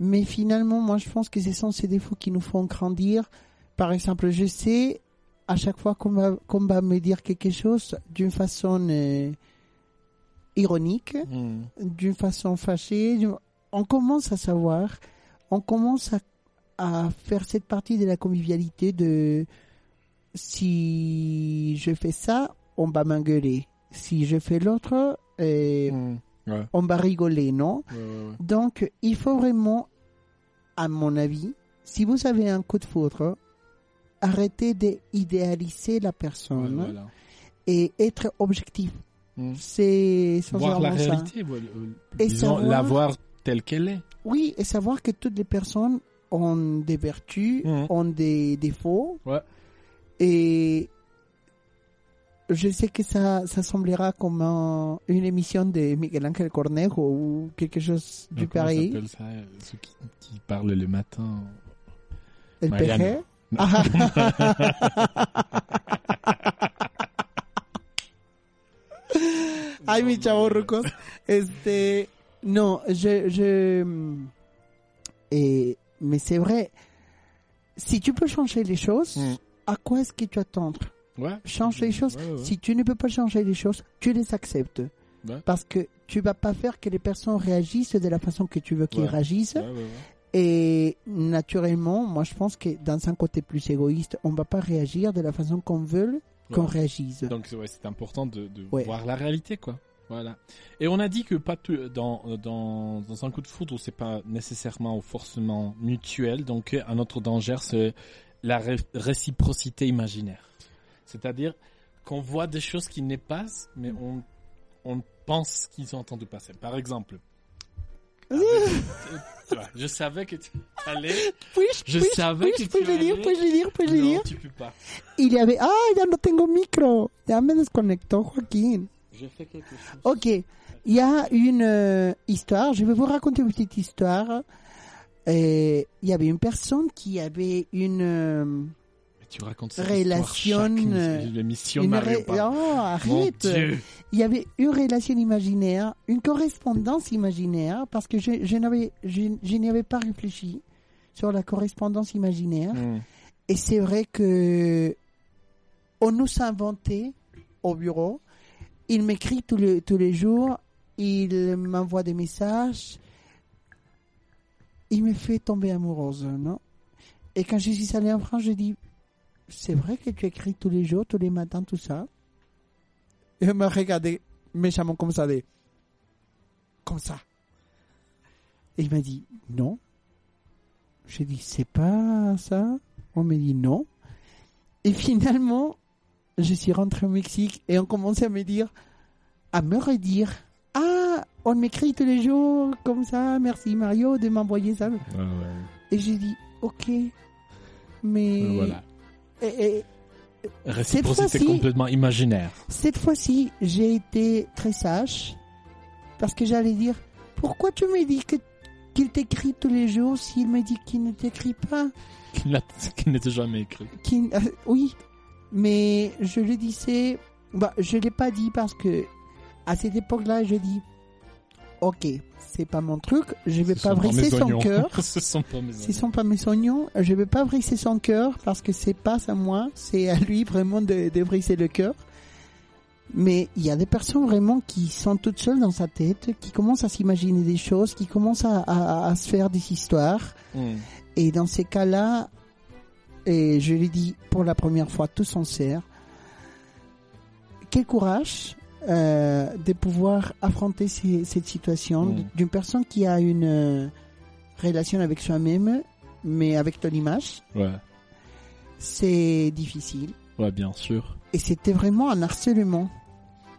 Speaker 1: Mais finalement, moi, je pense que ce sont ces défauts qui nous font grandir. Par exemple, je sais, à chaque fois qu'on va, va me dire quelque chose d'une façon euh, ironique.
Speaker 2: Mm.
Speaker 1: d'une façon fâchée, on commence à savoir, on commence à, à faire cette partie de la convivialité de si je fais ça, on va m'engueuler. Si je fais l'autre, euh,
Speaker 2: Mm. Ouais,
Speaker 1: on va rigoler, non?
Speaker 2: Ouais, ouais, ouais.
Speaker 1: Donc, il faut vraiment, à mon avis, si vous avez un coup de foudre, arrêtez d'idéaliser la
Speaker 2: Ouais,
Speaker 1: personne
Speaker 2: voilà.
Speaker 1: et être objectif.
Speaker 2: Mm.
Speaker 1: C'est
Speaker 2: Voir la
Speaker 1: ça.
Speaker 2: réalité, voilà, euh,
Speaker 1: Et
Speaker 2: disons,
Speaker 1: savoir-
Speaker 2: la voir telle qu'elle est.
Speaker 1: Oui, et savoir que toutes les personnes ont des vertus,
Speaker 2: Mhm.
Speaker 1: ont des défauts.
Speaker 2: Ouais.
Speaker 1: Et je sais que ça, ça semblera comme un- une émission de Miguel Ángel Cornejo ou quelque chose du
Speaker 2: comment
Speaker 1: pareil.
Speaker 2: s'appelle ça euh, Ceux qui, qui parlent le matin.
Speaker 1: El. PG.
Speaker 2: Non. (laughs)
Speaker 1: Ay, mis chavos rucos. Este, no, je, je, et, mais c'est vrai. Si tu peux changer les choses,
Speaker 2: Mm.
Speaker 1: à quoi est-ce que tu attends?
Speaker 2: Ouais.
Speaker 1: Change les choses.
Speaker 2: Ouais, ouais.
Speaker 1: Si tu ne peux pas changer les choses, tu les acceptes.
Speaker 2: Ouais.
Speaker 1: Parce que tu vas pas faire que les personnes réagissent de la façon que tu veux qu'ils
Speaker 2: Ouais.
Speaker 1: réagissent.
Speaker 2: Ouais, ouais, ouais.
Speaker 1: Et naturellement, moi je pense que dans un côté plus égoïste, on va pas réagir de la façon qu'on veut qu'on
Speaker 2: Ouais.
Speaker 1: réagisse.
Speaker 2: Donc ouais, c'est important de, de
Speaker 1: Ouais.
Speaker 2: voir la réalité, quoi. Voilà. Et on a dit que pas tout- dans, dans, dans un coup de foudre, c'est pas nécessairement ou forcément mutuel. Donc un autre danger, c'est la ré- réciprocité imaginaire. C'est-à-dire qu'on voit des choses qui n'est pas, mais on, on pense qu'ils sont en train de passer. Par exemple, avec- euh, tu je savais que tu allais.
Speaker 1: Puis-je,
Speaker 2: Je
Speaker 1: puis-je,
Speaker 2: savais
Speaker 1: puis-je,
Speaker 2: que tu
Speaker 1: puis-je le dire,
Speaker 2: allais-
Speaker 1: puis-je le dire, puis-je le
Speaker 2: Non, tu peux pas.
Speaker 1: Y le había, ah, ya no tengo micro, ya me desconectó Joaquín.
Speaker 2: J'ai fait quelque chose.
Speaker 1: Ok, il y a une euh, histoire, je vais vous raconter une petite histoire. Euh, Il y avait une personne qui avait une... euh,
Speaker 2: Mais tu racontes cette
Speaker 1: Relation,
Speaker 2: chaque
Speaker 1: euh, une ré-. Oh, arrête. Il y avait une relation imaginaire, une correspondance imaginaire, parce que je, je n'avais, je, je n'y avais pas réfléchi sur la correspondance imaginaire.
Speaker 2: Hmm.
Speaker 1: Et c'est vrai que on nous a inventé au bureau. Il m'écrit tous les, tous les jours, il m'envoie des messages, il me fait tomber amoureuse, non? Et quand je suis allée en France, je dis, c'est vrai que tu écris tous les jours, tous les matins, tout ça? Et il m'a regardé méchamment comme ça, comme ça. Et il m'a dit, non. J'ai dit, c'est pas ça? On m'a dit non. Et finalement, je suis rentré au Mexique et on commençait à me dire, à me redire, ah, on m'écrit tous les jours comme ça, merci Mario de m'envoyer ça.
Speaker 2: Ouais, ouais.
Speaker 1: Et j'ai dit, ok, mais
Speaker 2: Euh, Voilà.
Speaker 1: et- et
Speaker 2: Réciprocité
Speaker 1: fois-ci-
Speaker 2: complètement imaginaire.
Speaker 1: cette fois-ci, j'ai été très sage parce que j'allais dire, pourquoi tu me dis que qu'il t'écrit tous les jours s'il me dit qu'il ne t'écrit pas?
Speaker 2: Qui n'a- qui n'était jamais écrit.
Speaker 1: euh, oui, mais je le disais, bah, je l'ai pas dit parce que à cette époque-là, je dis, ok, c'est pas mon truc, je vais
Speaker 2: Ce
Speaker 1: pas briser son cœur. (laughs)
Speaker 2: Ce sont pas mes
Speaker 1: Ce
Speaker 2: oignons.
Speaker 1: sont pas mes oignons, je vais pas briser son cœur parce que c'est pas à moi, c'est à lui vraiment de, de briser le cœur. Mais il y a des personnes vraiment qui sont toutes seules dans sa tête, qui commencent à s'imaginer des choses, qui commencent à, à- à se faire des histoires.
Speaker 2: Hmm.
Speaker 1: Et dans ces cas-là, et je l'ai dit pour la première fois tout sincère, quel courage euh, de pouvoir affronter ces- cette situation
Speaker 2: Mm.
Speaker 1: d'une personne qui a une euh, relation avec soi-même, mais avec ton image.
Speaker 2: Ouais.
Speaker 1: C'est difficile.
Speaker 2: Ouais, bien sûr.
Speaker 1: Et c'était vraiment un harcèlement.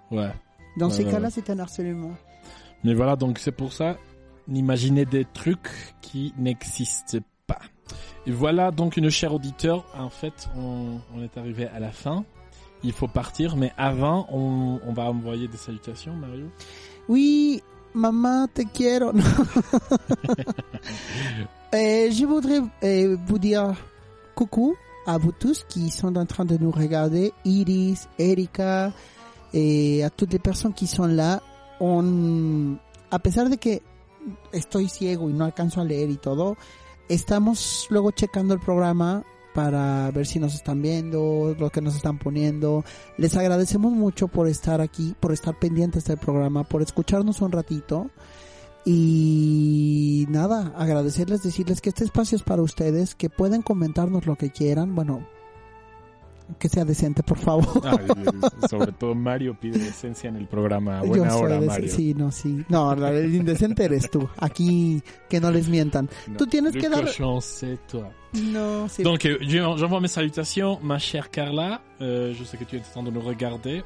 Speaker 2: Ouais.
Speaker 1: Dans
Speaker 2: Ouais,
Speaker 1: ces
Speaker 2: ouais,
Speaker 1: cas-là, c'est un harcèlement.
Speaker 2: Mais voilà, donc c'est pour ça, n'imaginez des trucs qui n'existent pas. Et voilà donc une chère auditeur, en fait, on, est arrivé à la fin. Il faut partir, mais avant, on, va envoyer des salutations, Mario.
Speaker 1: Oui, maman, te quiero. (laughs) Euh, je voudrais euh, vous dire coucou à vous tous qui sont en train de nous regarder, Iris, Erika, et à toutes les personnes qui sont là. On, a pesar de que estoy ciego y no alcanzo a leer y todo, estamos luego checando el programa para ver si nos están viendo, lo que nos están poniendo. Les agradecemos mucho por estar aquí, por estar pendientes del programa, por escucharnos un ratito. Y nada, agradecerles, decirles que este espacio es para ustedes, que pueden comentarnos lo que quieran. Bueno, que sea decente, por favor.
Speaker 2: Ah, sobre todo Mario pide decencia en el programa.
Speaker 1: Yo
Speaker 2: Buena
Speaker 1: soy
Speaker 2: hora,
Speaker 1: de-
Speaker 2: Mario.
Speaker 1: Sí, no, sí. No, la- el indecente eres tú. Aquí, que no les mientan.
Speaker 2: No,
Speaker 1: Tú tienes que dar...
Speaker 2: cochon, c'est toi.
Speaker 1: No, sí.
Speaker 2: Donc, euh, je- j'envoie mes salutations, ma chère Carla. Euh, je sais que tu es en train de nous regarder.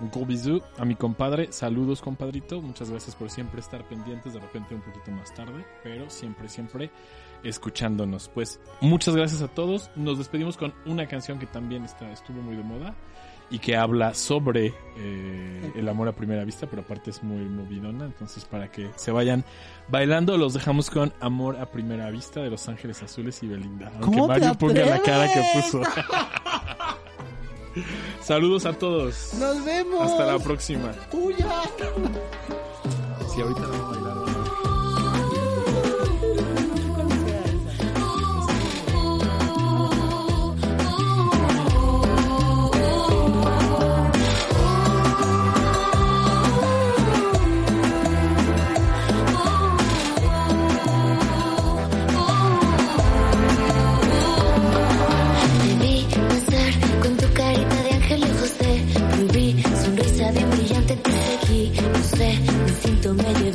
Speaker 2: Un gros bisou a mi compadre. Saludos, compadrito. Muchas gracias por siempre estar pendientes. De repente un poquito más tarde, pero siempre, siempre escuchándonos. Pues muchas gracias a todos. Nos despedimos con una canción que también está, estuvo muy de moda. y que habla sobre eh, el amor a primera vista, pero aparte es muy movidona, entonces para que se vayan bailando, los dejamos con Amor a primera vista de Los Ángeles Azules y Belinda. Aunque
Speaker 1: ¿Cómo te
Speaker 2: Mario ponga la cara que puso. (laughs) Saludos a todos.
Speaker 1: Nos vemos.
Speaker 2: Hasta la próxima.
Speaker 1: Huya.
Speaker 2: Sí, ahorita vamos a bailar.
Speaker 7: me siento medio